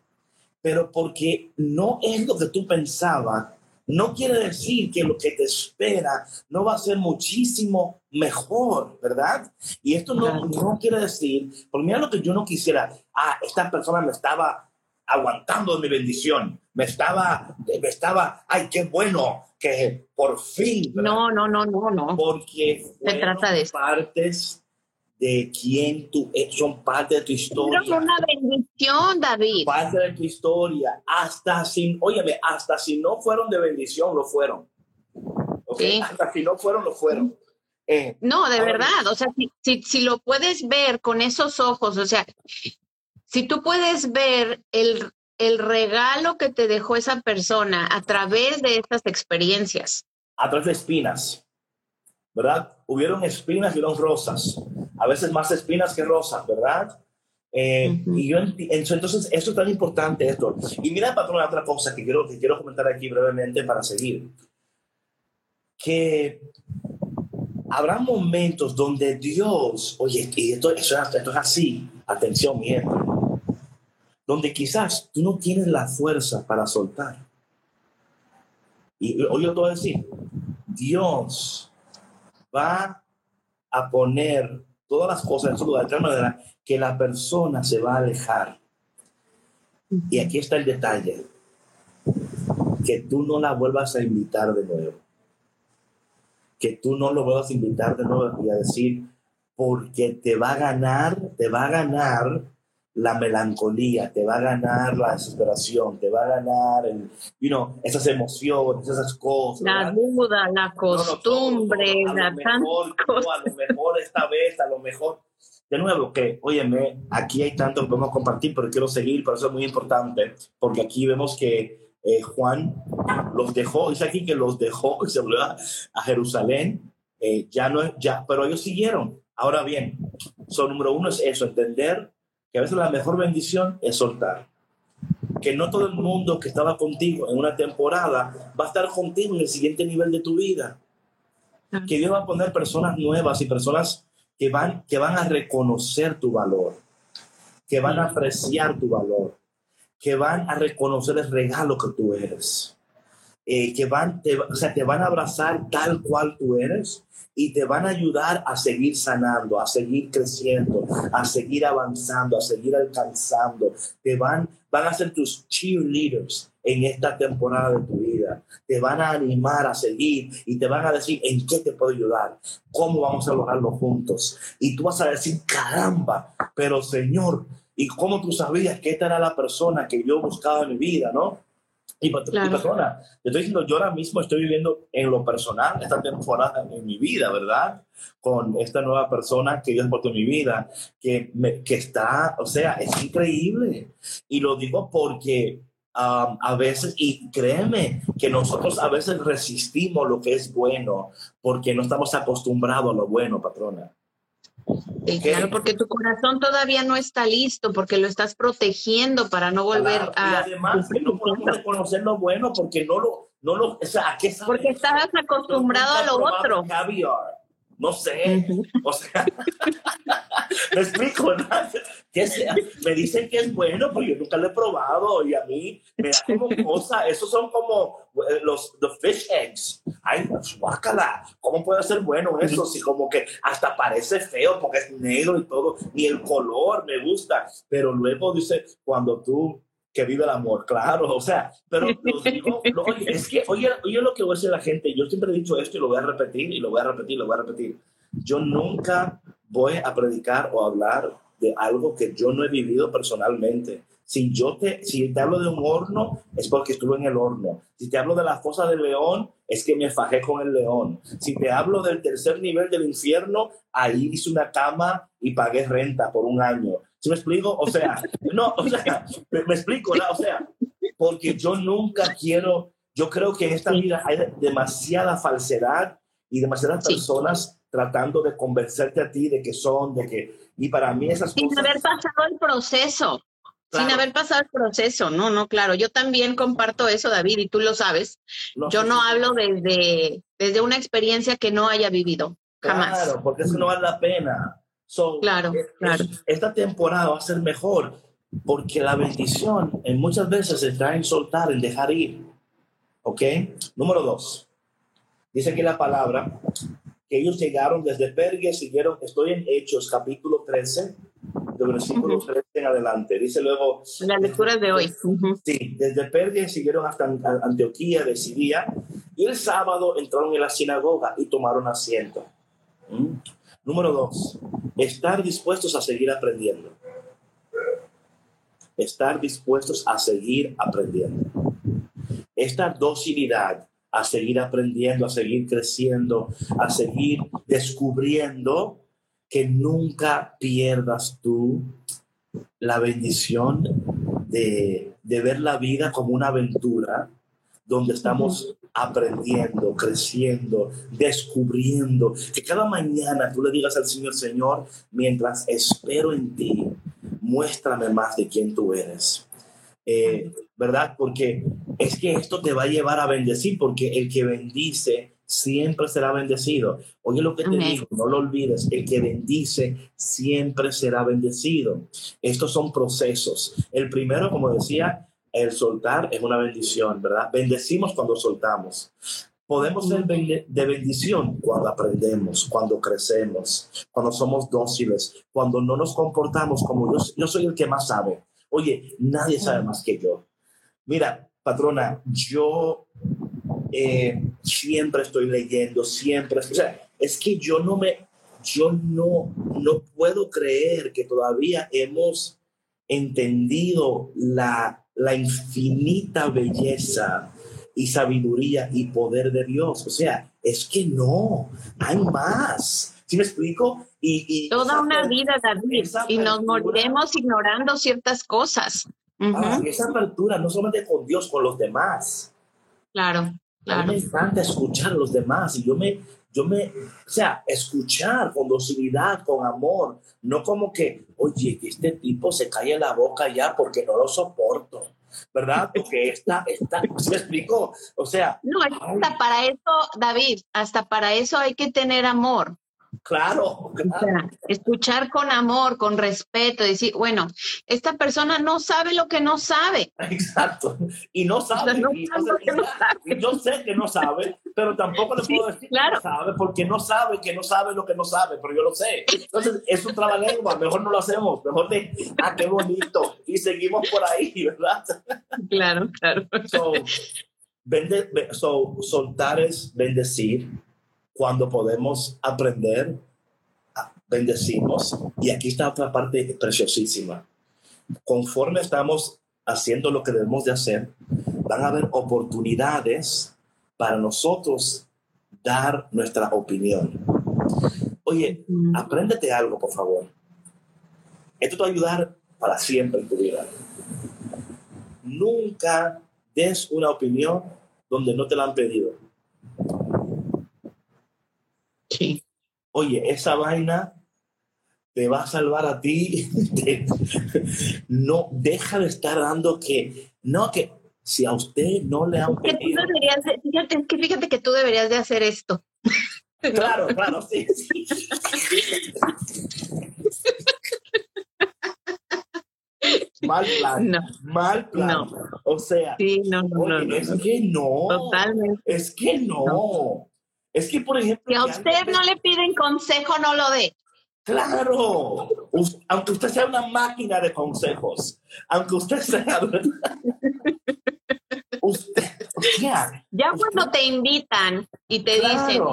Pero porque no es lo que tú pensabas, no quiere decir que lo que te espera no va a ser muchísimo mejor, ¿verdad? Y esto no, no quiere decir, por mira lo que yo no quisiera, ah, esta persona me estaba aguantando mi bendición, me estaba, me estaba, ay, qué bueno, que por fin. No, no, no, no, no. Porque se trata de partes de quién tú son parte de tu historia. Pero una bendición, David. Parte de tu historia. Hasta sin, óyeme, hasta si no fueron de bendición, lo fueron. Okay? Hasta si no fueron, lo fueron. Eh, no, de verdad, o sea, si, si, si, lo puedes ver con esos ojos, o sea, si tú puedes ver el, el regalo que te dejó esa persona a través de estas experiencias. A través de espinas, ¿verdad? Hubieron espinas y hubieron rosas. A veces más espinas que rosas, ¿verdad? Eh, y yo entonces, esto es tan importante esto. Y mira, patrón, otra cosa que quiero, que quiero comentar aquí brevemente para seguir. Que habrá momentos donde Dios, oye, y esto, esto, esto es así, atención, mi donde quizás tú no tienes la fuerza para soltar. Y hoy yo te voy a decir, Dios va a poner todas las cosas en su lugar de tal manera que la persona se va a alejar. Y aquí está el detalle, que tú no la vuelvas a invitar de nuevo. Que tú no lo vuelvas a invitar de nuevo y a decir, porque te va a ganar, te va a ganar la melancolía, te va a ganar la desesperación, te va a ganar el, you know, esas emociones, esas cosas. La duda, la costumbre, la mejor, a lo mejor esta vez, a lo mejor. De nuevo, que, óyeme, aquí hay tanto que podemos compartir, pero quiero seguir, por eso es muy importante, porque aquí vemos que eh, Juan los dejó, dice aquí que los dejó se volvió a, Jerusalén, eh, ya no, ya, pero ellos siguieron. Ahora bien, so, número uno es eso, entender que a veces la mejor bendición es soltar. Que no todo el mundo que estaba contigo en una temporada va a estar contigo en el siguiente nivel de tu vida. Que Dios va a poner personas nuevas y personas que van, que van a reconocer tu valor. que van a apreciar tu valor, que van a reconocer el regalo que tú eres, eh, que van, o sea, te van a abrazar tal cual tú eres y te van a ayudar a seguir sanando, a seguir creciendo, a seguir avanzando, a seguir alcanzando. Te van, van a ser tus cheerleaders en esta temporada de tu vida. Te van a animar a seguir y te van a decir en qué te puedo ayudar, cómo vamos a lograrlo juntos. Y tú vas a decir, caramba, pero Señor, ¿y cómo tú sabías que esta era la persona que yo buscaba en mi vida, no? Y, persona, te estoy diciendo, yo ahora mismo estoy viviendo en lo personal esta temporada en mi vida, ¿verdad? Con esta nueva persona que Dios puesto en mi vida, que, me, que está, o sea, es increíble. Y lo digo porque um, a veces, y créeme, que nosotros a veces resistimos lo que es bueno porque no estamos acostumbrados a lo bueno, patrona. Claro, porque tu corazón todavía no está listo, porque lo estás protegiendo para no volver a. Y además, no podemos reconocer lo bueno porque no lo. No lo o sea, ¿a qué Porque estabas acostumbrado a lo otro. No sé. O sea, me explico, ¿no? que sea, me dicen que es bueno, pero yo nunca lo he probado y a mí me da como cosa. Esos son como eh, los the fish eggs. Ay, guácala. ¿Cómo puede ser bueno eso? Si como que hasta parece feo porque es negro y todo, ni el color me gusta. Pero luego dice, cuando tú que vive el amor, claro, o sea, pero digo, es que, oye, oye lo que voy a decir a la gente, yo siempre he dicho esto y lo voy a repetir y lo voy a repetir, lo voy a repetir. Yo nunca voy a predicar o hablar de algo que yo no he vivido personalmente. Si yo te, si te hablo de un horno, es porque estuve en el horno. Si te hablo de la fosa del león, es que me fajé con el león. Si te hablo del tercer nivel del infierno, ahí hice una cama y pagué renta por un año. ¿Sí me explico? O sea, no, o sea, me, explico, ¿no? o sea, porque yo nunca quiero, yo creo que en esta vida hay demasiada falsedad y demasiadas personas tratando de convencerte a ti de que son, de que, y para mí esas Sin haber pasado el proceso. Sin haber pasado el proceso, no, no, claro. Yo también comparto eso, David, y tú lo sabes. yo no hablo desde, desde una experiencia que no haya vivido, jamás. Claro, porque eso no vale la pena. Claro, claro. Esta temporada va a ser mejor porque la bendición en muchas veces está en soltar, en dejar ir. ¿Ok? Número dos. Dice aquí la palabra que ellos llegaron desde Pergue, siguieron, estoy en Hechos capítulo 13, de versículo 13 en adelante. Dice luego... La lectura de hoy. Sí, desde Pergue siguieron hasta Antioquía de Siria y el sábado entraron en la sinagoga y tomaron asiento. ¿Mm? Número dos, estar dispuestos a seguir aprendiendo. Estar dispuestos a seguir aprendiendo. Esta docilidad a seguir aprendiendo, a seguir creciendo, a seguir descubriendo, que nunca pierdas tú la bendición de, ver la vida como una aventura donde estamos aprendiendo, creciendo, descubriendo, que cada mañana tú le digas al Señor, Señor, mientras espero en ti, muéstrame más de quién tú eres. Eh, ¿Verdad? Porque es que esto te va a llevar a bendecir, porque el que bendice siempre será bendecido. Oye lo que te digo, no lo olvides, el que bendice siempre será bendecido. Estos son procesos. El primero, como decía, el soltar es una bendición, ¿verdad? Bendecimos cuando soltamos. Podemos ser de bendición cuando aprendemos, cuando crecemos, cuando somos dóciles, cuando no nos comportamos como yo, yo soy el que más sabe. Oye, nadie sabe más que yo. Mira, patrona, yo eh, siempre estoy leyendo, siempre, o sea, es que yo no me, yo no, no puedo creer que todavía hemos entendido la, la infinita belleza y sabiduría y poder de Dios. O sea, es que no, hay más. ¿Sí me explico? Y, Toda una vida, David, y nos moriremos ignorando ciertas cosas. Ah, esa apertura no solamente con Dios, con los demás. Claro, claro. A mí me encanta escuchar a los demás y yo me, yo me, o sea, escuchar con docilidad, con amor, no como que, oye, que este tipo se cae la boca ya porque no lo soporto. ¿Verdad? Porque está, está, ¿se me explicó? O sea. No, hasta para eso, David, hasta para eso hay que tener amor. Claro, escuchar con amor, con respeto, decir, bueno, esta persona no sabe lo que no sabe. Exacto. Y no sabe. y, yo sé que no sabe, pero tampoco le puedo decir que no sabe, porque no sabe que no sabe lo que no sabe, pero yo lo sé. Entonces, es un trabalengua, mejor no lo hacemos, mejor de, ah, qué bonito, y seguimos por ahí, ¿verdad? Claro, claro. So, soltar es bendecir cuando podemos aprender, bendecimos. Y aquí está otra parte preciosísima. Conforme estamos haciendo lo que debemos de hacer, van a haber oportunidades para nosotros dar nuestra opinión. Oye, apréndete algo, por favor. Esto te va a ayudar para siempre en tu vida. Nunca des una opinión donde no te la han pedido. Sí. Oye, esa vaina te va a salvar a ti. no, deja de estar dando que, no, que si a usted no le han pedido. fíjate, que fíjate que tú deberías de hacer esto. Claro, claro, sí. mal plan. No. Mal plan. O sea, sí, no, no, es que no. Totalmente. Es que no. Es que, por ejemplo. Si a usted no le piden consejo, no lo dé. Claro, aunque usted sea una máquina de consejos, aunque usted sea, usted, ya cuando te invitan y te dicen,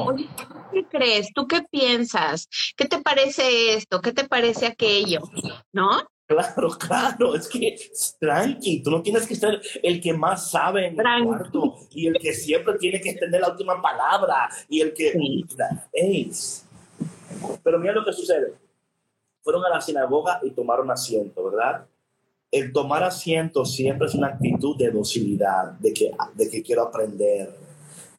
¿qué crees? ¿Tú qué piensas? ¿Qué te parece esto? ¿Qué te parece aquello? ¿No? Claro, claro, es que tranqui, tú no tienes que ser el que más sabe en el cuarto y el que siempre tiene que tener la última palabra y el que... Pero mira lo que sucede. Fueron a la sinagoga y tomaron asiento, ¿verdad? El tomar asiento siempre es una actitud de docilidad, de que, de que quiero aprender.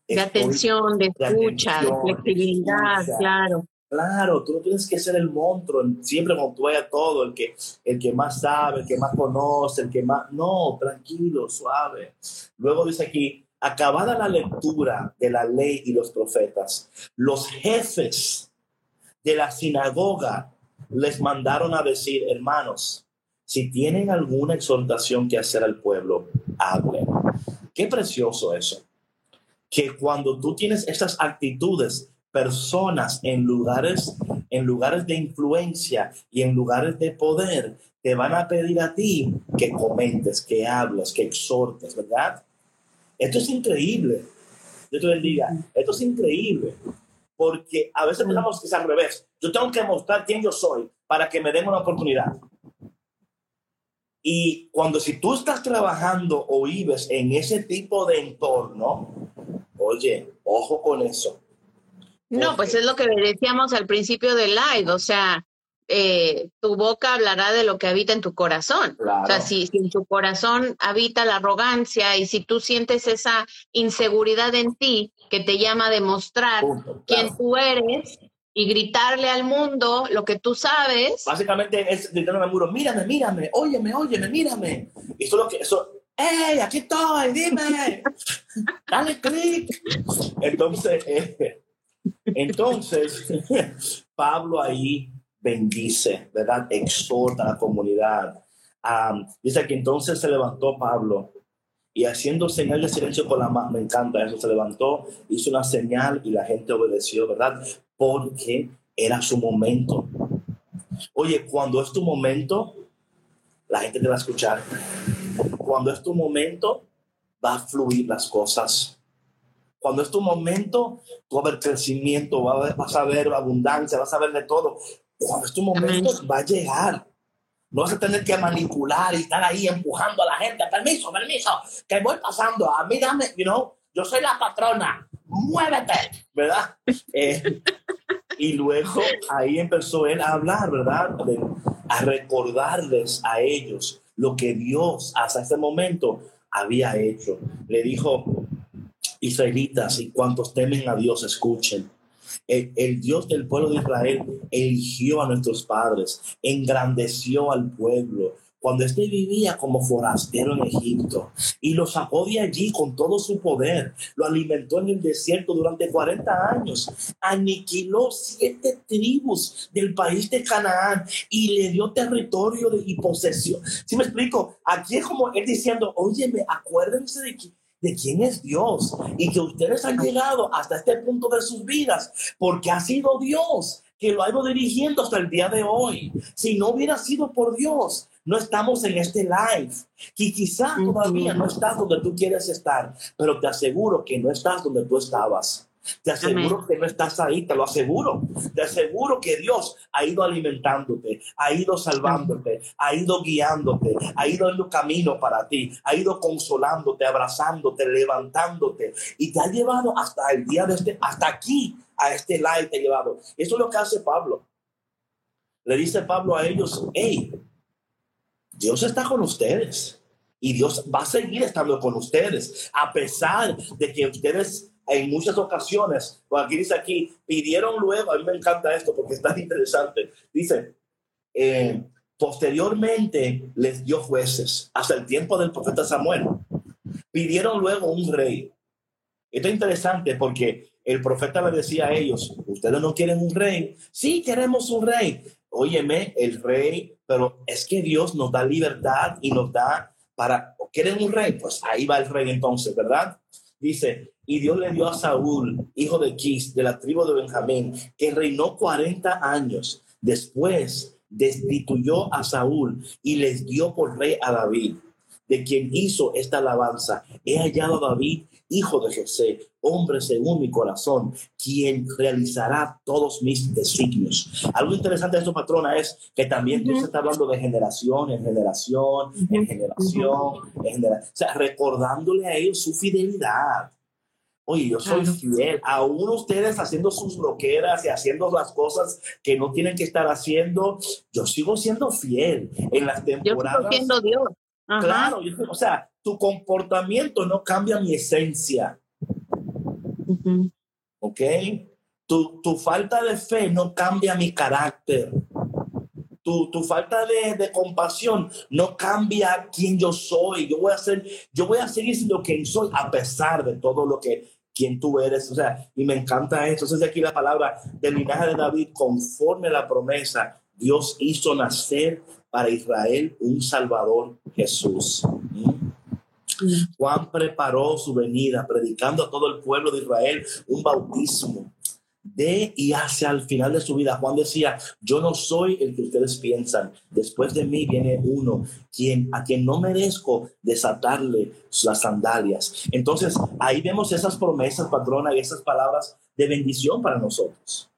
De atención, de escucha, de, flexibilidad, claro. Claro, tú no tienes que ser el monstruo, siempre cuando tú vayas todo, el que, el que más sabe, el que más conoce, el que más... No, tranquilo, suave. Luego dice aquí, acabada la lectura de la ley y los profetas, los jefes de la sinagoga les mandaron a decir, hermanos, si tienen alguna exhortación que hacer al pueblo, hablen. Qué precioso eso. Que cuando tú tienes estas actitudes personas en lugares, en lugares de influencia y en lugares de poder te van a pedir a ti que comentes, que hables, que exhortes, ¿verdad? Esto es increíble. Dios te bendiga. Esto es increíble. Porque a veces pensamos que es al revés. Yo tengo que mostrar quién yo soy para que me den una oportunidad. Y cuando si tú estás trabajando o vives en ese tipo de entorno, oye, ojo con eso no, pues es lo que decíamos al principio del live, o sea, eh, tu boca hablará de lo que habita en tu corazón. O sea, si, en tu corazón habita la arrogancia y si tú sientes esa inseguridad en ti que te llama a demostrar quién tú eres y gritarle al mundo lo que tú sabes. Básicamente es gritarle al muro, mírame, mírame, óyeme, óyeme, mírame. Y eso lo que, eso, ¡Ey, aquí estoy! Dime, dale clic. Entonces, eh, entonces, Pablo ahí bendice, ¿verdad? Exhorta a la comunidad. dice que entonces se levantó Pablo y haciendo señal de silencio con la mano, me encanta eso, se levantó, hizo una señal y la gente obedeció, ¿verdad? Porque era su momento. Oye, cuando es tu momento, la gente te va a escuchar. Cuando es tu momento, va a fluir las cosas. Cuando es tu momento, tú vas a ver crecimiento, vas a ver abundancia, vas a ver de todo. Cuando es tu momento, va a llegar. No vas a tener que manipular y estar ahí empujando a la gente. Permiso, permiso, que voy pasando. A mí dame, you know, yo soy la patrona. Muévete, ¿verdad? Eh, y luego ahí empezó él a hablar, ¿verdad? a recordarles a ellos lo que Dios hasta ese momento había hecho. Le dijo, Israelitas y cuantos temen a Dios, escuchen. El, Dios del pueblo de Israel eligió a nuestros padres, engrandeció al pueblo, cuando éste vivía como forastero en Egipto y lo sacó de allí con todo su poder, lo alimentó en el desierto durante 40 años, aniquiló siete tribus del país de Canaán y le dio territorio y posesión. Si me explico? Aquí es como él diciendo, óyeme, acuérdense de que de quién es Dios y que ustedes han llegado hasta este punto de sus vidas porque ha sido Dios que lo ha ido dirigiendo hasta el día de hoy. Si no hubiera sido por Dios, no estamos en este live. Y quizá todavía no estás donde tú quieres estar, pero te aseguro que no estás donde tú estabas. Te aseguro que no estás ahí, te lo aseguro. Te aseguro que Dios ha ido alimentándote, ha ido salvándote, ha ido guiándote, ha ido en camino para ti, ha ido consolándote, abrazándote, levantándote y te ha llevado hasta el día de este, hasta aquí, a este live te ha llevado. Eso es lo que hace Pablo. Le dice Pablo a ellos, hey, Dios está con ustedes y Dios va a seguir estando con ustedes, a pesar de que ustedes en muchas ocasiones, aquí dice aquí, pidieron luego, a mí me encanta esto porque es interesante, dice, eh, posteriormente les dio jueces hasta el tiempo del profeta Samuel. Pidieron luego un rey. Esto es interesante porque el profeta le decía a ellos, ustedes no quieren un rey. Sí, queremos un rey. Óyeme, el rey, pero es que Dios nos da libertad y nos da para, ¿quieren un rey? Pues ahí va el rey entonces, ¿verdad? Dice, y Dios le dio a Saúl, hijo de Quis, de la tribu de Benjamín, que reinó 40 años. Después destituyó a Saúl y les dio por rey a David, de quien hizo esta alabanza. He hallado a David, hijo de Jesé, hombre según mi corazón, quien realizará todos mis designios. Algo interesante de esto, patrona, es que también Dios está hablando de generación en generación, en generación, en generación, o sea, recordándole a ellos su fidelidad. Oye, yo soy fiel. Aún ustedes haciendo sus loqueras y haciendo las cosas que no tienen que estar haciendo, yo sigo siendo fiel en las temporadas. Yo sigo siendo Dios. Claro, o sea, tu comportamiento no cambia mi esencia. ¿Ok? Tu, tu, falta de fe no cambia mi carácter. Tu, tu falta de, de, compasión no cambia quién yo soy. Yo voy a ser, yo voy a seguir siendo quien soy a pesar de todo lo que quien tú eres. O sea, y me encanta esto. Entonces aquí la palabra del linaje de David, conforme a la promesa, Dios hizo nacer para Israel un Salvador Jesús. Juan preparó su venida, predicando a todo el pueblo de Israel un bautismo de y hacia el final de su vida. Juan decía, yo no soy el que ustedes piensan. Después de mí viene uno quien, a quien no merezco desatarle las sandalias. Entonces, ahí vemos esas promesas, patrona, y esas palabras de bendición para nosotros.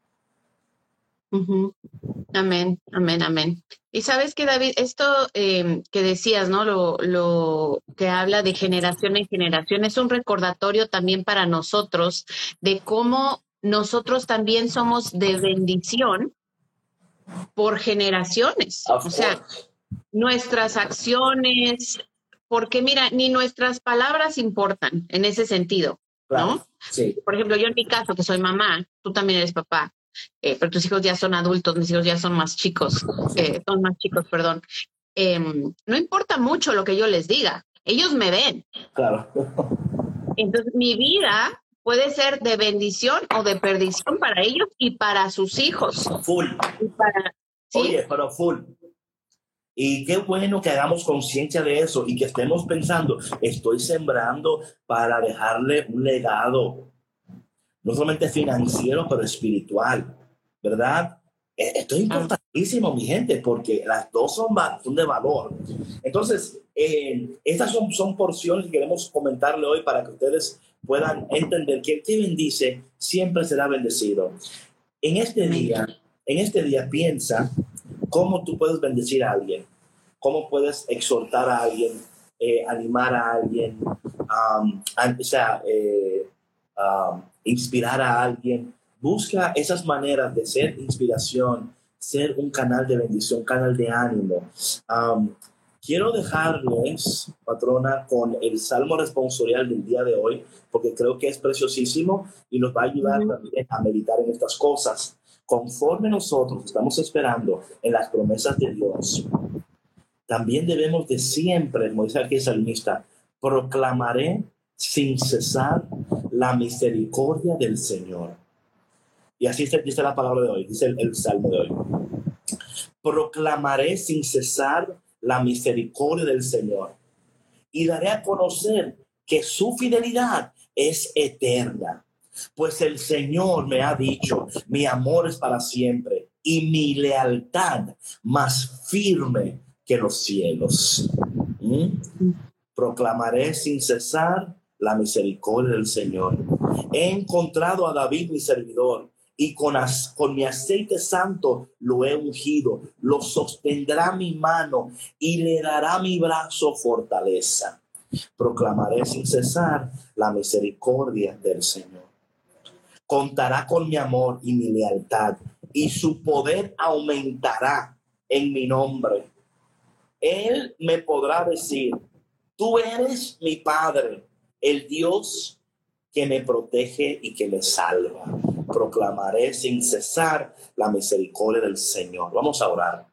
Amén, amén, amén. Y sabes que David, esto em, que decías, ¿no? Lo, lo que habla de generación en generación es un recordatorio también para nosotros de cómo nosotros también somos de bendición por generaciones. o sea, nuestras acciones, porque mira, ni nuestras palabras importan en ese sentido, ¿no? Sí. Por ejemplo, yo en mi caso, que soy mamá, tú también eres papá, eh, pero tus hijos ya son adultos, mis hijos ya son más chicos, eh, son más chicos, perdón. Em, no importa mucho lo que yo les diga, ellos me ven. Claro. Entonces, mi vida puede ser de bendición o de perdición para ellos y para sus hijos. Full. Oye, pero full. Y qué bueno que hagamos conciencia de eso y que estemos pensando, estoy sembrando para dejarle un legado no solamente financiero, pero espiritual, ¿verdad? E-, esto es ah. importantísimo, mi gente, porque las dos son, son de valor. Entonces, eh, estas son, son porciones que queremos comentarle hoy para que ustedes puedan entender que el que bendice siempre será bendecido. En este día, en este día piensa cómo tú puedes bendecir a alguien, cómo puedes exhortar a alguien, eh, animar a alguien, o sea, eh, inspirar a alguien. Busca esas maneras de ser inspiración, ser un canal de bendición, canal de ánimo. Quiero dejarles, patrona, con el salmo responsorial del día de hoy, porque creo que es preciosísimo y nos va a ayudar también a meditar en estas cosas. Conforme nosotros estamos esperando en las promesas de Dios, también debemos de siempre, como dice aquí el salmista, proclamaré sin cesar la misericordia del Señor. Y así dice la palabra de hoy, dice el, salmo de hoy. Proclamaré sin cesar la misericordia del Señor y daré a conocer que su fidelidad es eterna. Pues el Señor me ha dicho, mi amor es para siempre y mi lealtad más firme que los cielos. ¿Mm? Proclamaré sin cesar la misericordia del Señor. He encontrado a David mi servidor y con, con mi aceite santo lo he ungido. Lo sostendrá mi mano y le dará mi brazo fortaleza. Proclamaré sin cesar la misericordia del Señor. Contará con mi amor y mi lealtad y su poder aumentará en mi nombre. Él me podrá decir, tú eres mi Padre el Dios que me protege y que me salva. Proclamaré sin cesar la misericordia del Señor. Vamos a orar.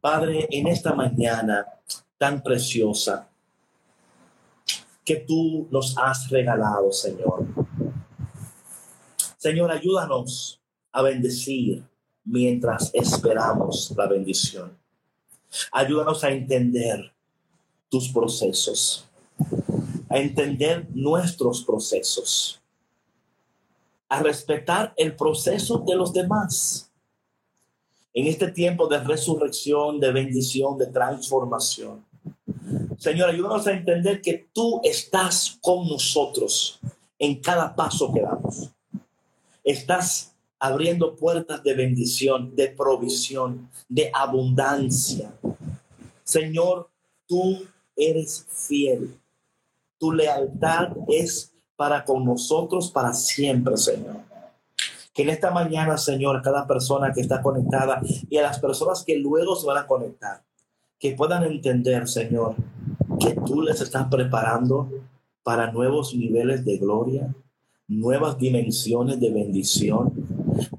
Padre, en esta mañana tan preciosa que tú nos has regalado, Señor. Señor, ayúdanos a bendecir mientras esperamos la bendición. Ayúdanos a entender tus procesos a entender nuestros procesos, a respetar el proceso de los demás. En este tiempo de resurrección, de bendición, de transformación. Señor, ayúdanos a entender que tú estás con nosotros en cada paso que damos. Estás abriendo puertas de bendición, de provisión, de abundancia. Señor, tú eres fiel tu lealtad es para con nosotros para siempre, Señor. Que en esta mañana, Señor, cada persona que está conectada y a las personas que luego se van a conectar, que puedan entender, Señor, que tú les estás preparando para nuevos niveles de gloria, nuevas dimensiones de bendición,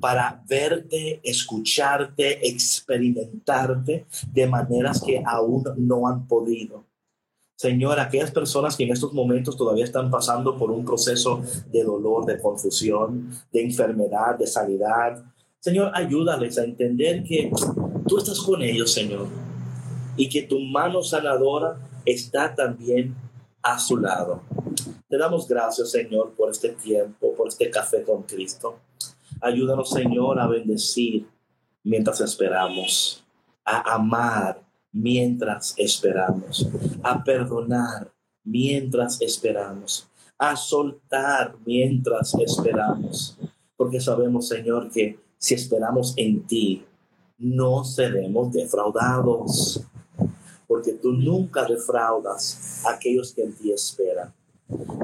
para verte, escucharte, experimentarte de maneras que aún no han podido. Señor, aquellas personas que en estos momentos todavía están pasando por un proceso de dolor, de confusión, de enfermedad, de sanidad, Señor, ayúdales a entender que tú estás con ellos, Señor, y que tu mano sanadora está también a su lado. Te damos gracias, Señor, por este tiempo, por este café con Cristo. Ayúdanos, Señor, a bendecir mientras esperamos, a amar mientras esperamos, a perdonar mientras esperamos, a soltar mientras esperamos, porque sabemos, Señor, que si esperamos en ti, no seremos defraudados, porque tú nunca defraudas a aquellos que en ti esperan.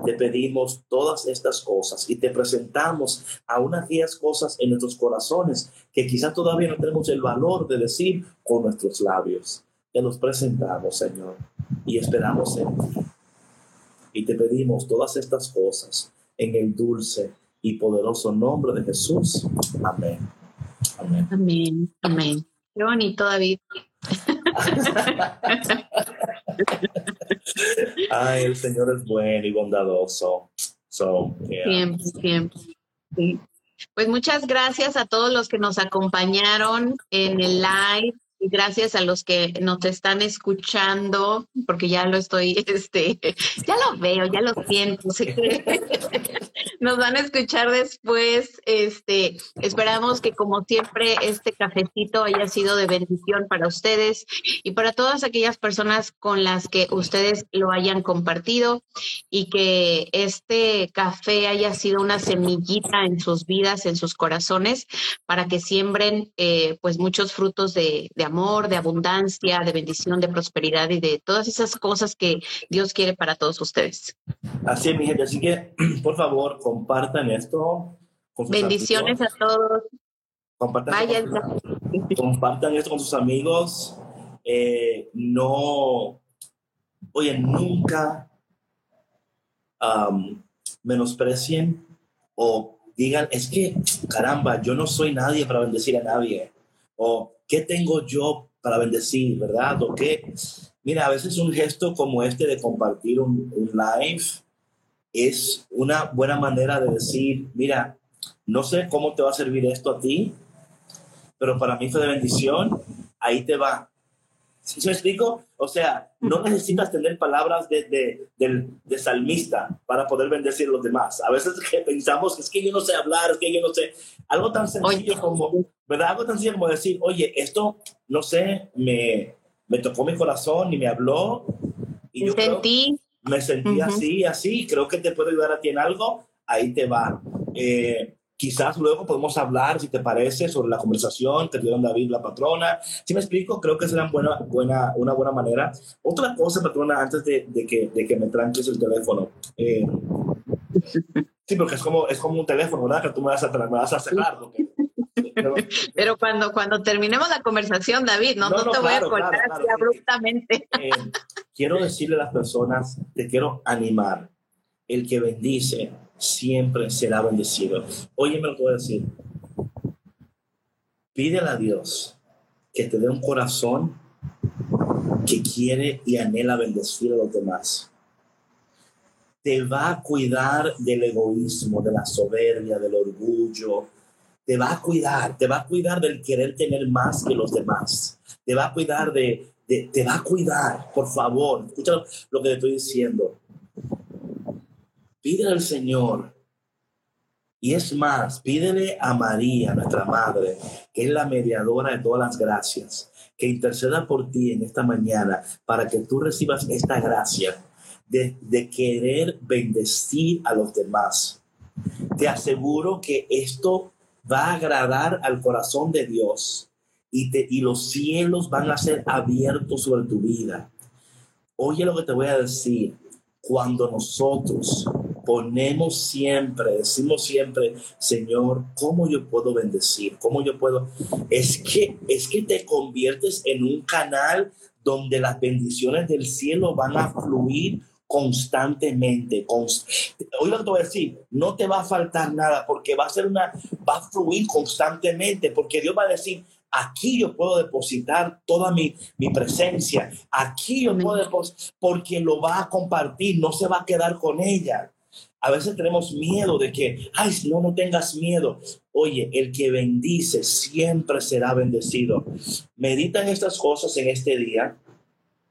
Te pedimos todas estas cosas y te presentamos aún aquellas cosas en nuestros corazones que quizás todavía no tenemos el valor de decir con nuestros labios te los presentamos, Señor, y esperamos en ti. Y te pedimos todas estas cosas en el dulce y poderoso nombre de Jesús. Amén. Amén. Amén. Amén. Qué bonito, David. Ay, el Señor es bueno y bondadoso. Siempre, siempre. Pues muchas gracias a todos los que nos acompañaron en el live gracias a los que nos están escuchando, porque ya lo estoy, este, ya lo veo, ya lo siento, nos van a escuchar después. Este, esperamos que como siempre este cafecito haya sido de bendición para ustedes y para todas aquellas personas con las que ustedes lo hayan compartido y que este café haya sido una semillita en sus vidas, en sus corazones, para que siembren eh, pues muchos frutos de amor, de abundancia, de bendición, de prosperidad y de todas esas cosas que Dios quiere para todos ustedes. Así es, mi gente. Así que, por favor, compartan esto. Bendiciones a todos. Compartan, compartan esto con sus amigos. Eh, no, oye, nunca menosprecien o digan, es que, caramba, yo no soy nadie para bendecir a nadie. O ¿qué tengo yo para bendecir, verdad? ¿O qué? Mira, a veces un gesto como este de compartir un, un live es una buena manera de decir, mira, no sé cómo te va a servir esto a ti, pero para mí fue de bendición, ahí te va. ¿Sí me explico? O sea, no necesitas tener palabras de, de, salmista para poder bendecir a los demás. A veces que pensamos que es que yo no sé hablar, es que yo no sé. Algo tan sencillo como, ¿verdad? Algo tan sencillo como decir, oye, esto, no sé, me, me tocó mi corazón y me habló. Y yo sentí. me sentí así, así. Creo que te puedo ayudar a ti en algo. Ahí te va. Eh, Quizás luego podemos hablar, si te parece, sobre la conversación que dieron David, la patrona. Si me explico, creo que será buena, buena, una buena manera. Otra cosa, patrona, antes de, de que, de que me tranques el teléfono. Eh, sí, porque es como, es como un teléfono, ¿verdad? Que tú me vas a, me vas a cerrar. pero, cuando, cuando terminemos la conversación, David, no, no, te voy a colgar así abruptamente. Eh, quiero decirle a las personas, te quiero animar. El que bendice siempre será bendecido. Óyeme lo que voy a decir. Pídele a Dios que te dé un corazón que quiere y anhela bendecir a los demás. Te va a cuidar del egoísmo, de la soberbia, del orgullo. Te va a cuidar, te va a cuidar del querer tener más que los demás. Te va a cuidar de te va a cuidar, por favor. Escucha lo que te estoy diciendo Pídele al Señor. Y es más, pídele a María, nuestra Madre, que es la mediadora de todas las gracias, que interceda por ti en esta mañana para que tú recibas esta gracia de, de querer bendecir a los demás. Te aseguro que esto va a agradar al corazón de Dios y, te, y los cielos van a ser abiertos sobre tu vida. Oye lo que te voy a decir. Cuando nosotros ponemos siempre, decimos siempre, Señor, ¿cómo yo puedo bendecir? ¿Cómo yo puedo? Es que, es que te conviertes en un canal donde las bendiciones del cielo van a fluir constantemente. Hoy lo que te voy a decir, no te va a faltar nada porque va a ser una, va a fluir constantemente porque Dios va a decir, aquí yo puedo depositar toda mi, mi presencia, aquí yo puedo depositar, porque lo va a compartir, no se va a quedar con ella. A veces tenemos miedo de que, ay, no, no tengas miedo. Oye, el que bendice siempre será bendecido. Medita en estas cosas en este día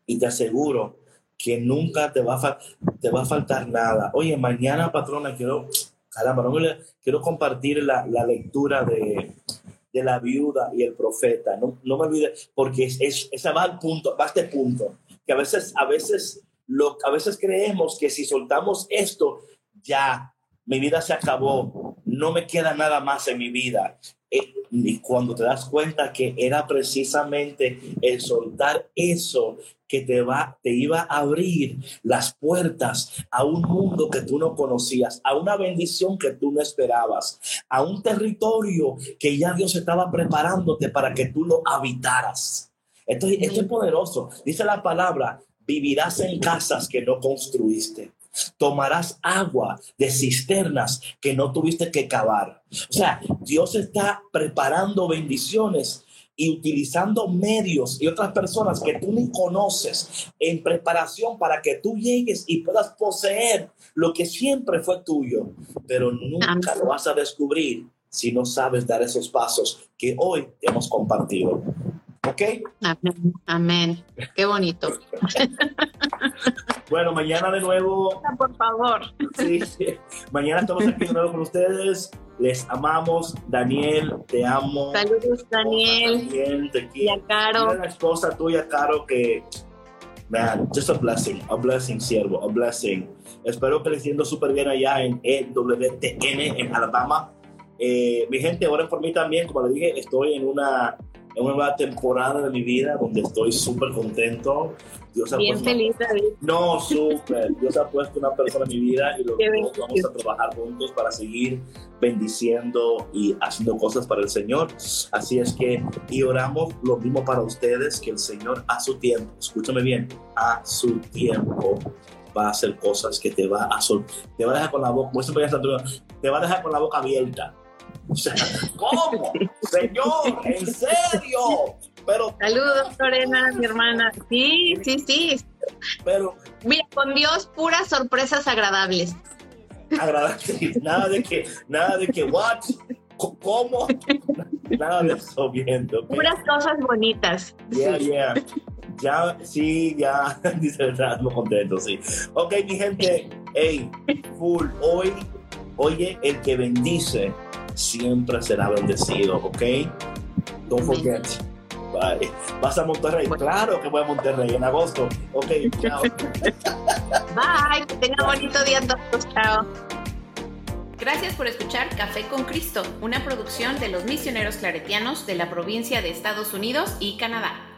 y te aseguro que nunca te va a, te va a faltar nada. Oye, mañana, patrona, quiero, caramba, quiero compartir la, la lectura de, de, la viuda y el profeta. No, no me olvides, porque es, es, esa va al punto, va a este punto, que a veces, a veces, lo, a veces creemos que si soltamos esto, ya, mi vida se acabó, no me queda nada más en mi vida. Eh, y cuando te das cuenta que era precisamente el soltar eso que te va te iba a abrir las puertas a un mundo que tú no conocías, a una bendición que tú no esperabas, a un territorio que ya Dios estaba preparándote para que tú lo habitaras. Esto, esto es poderoso. Dice la palabra, vivirás en casas que no construiste tomarás agua de cisternas que no tuviste que cavar. O sea, Dios está preparando bendiciones y utilizando medios y otras personas que tú ni conoces en preparación para que tú llegues y puedas poseer lo que siempre fue tuyo, pero nunca lo vas a descubrir si no sabes dar esos pasos que hoy hemos compartido. ¿Ok? Amén. Amén. Qué bonito. bueno, mañana de nuevo. Por favor. Sí, Mañana estamos aquí de nuevo con ustedes. Les amamos. Daniel, te amo. Saludos, Daniel. Daniel te quiero. Y a Caro. la esposa tuya, Caro, que. Man, just a blessing, a blessing, siervo, a blessing. Espero que les siendo súper bien allá en EWTN, en Alabama. Eh, mi gente, oren por mí también. Como les dije, estoy en una nueva temporada de mi vida donde estoy súper contento. Dios ha Bien feliz, David. No, súper. Dios ha puesto una persona en mi vida y luego vamos a trabajar juntos para seguir bendiciendo y haciendo cosas para el Señor. Así es que, y oramos lo mismo para ustedes, que el Señor a su tiempo, escúchame bien, a su tiempo va a hacer cosas que te va a te va a dejar con la boca, te va a dejar con la boca abierta ¿cómo? Señor, en serio. Pero, Saludos, Lorena, mi hermana. Sí, sí, sí. Pero. Mira, con Dios, puras sorpresas agradables. Agradables. Nada de que, nada de que, what? ¿Cómo? Nada de eso viendo. Puras cosas bonitas. Yeah, yeah. Ya, sí, ya, dice verdad, no contento, sí. Ok, mi gente, hey, full, hoy, oye, el que bendice siempre será bendecido, ok? Don't forget. Bye. ¿Vas a Monterrey? Claro que voy a Monterrey en agosto. Ok, chao. Bye, que tenga bonito día todos. Chao. Gracias por escuchar Café con Cristo, una producción de los misioneros claretianos de la provincia de Estados Unidos y Canadá.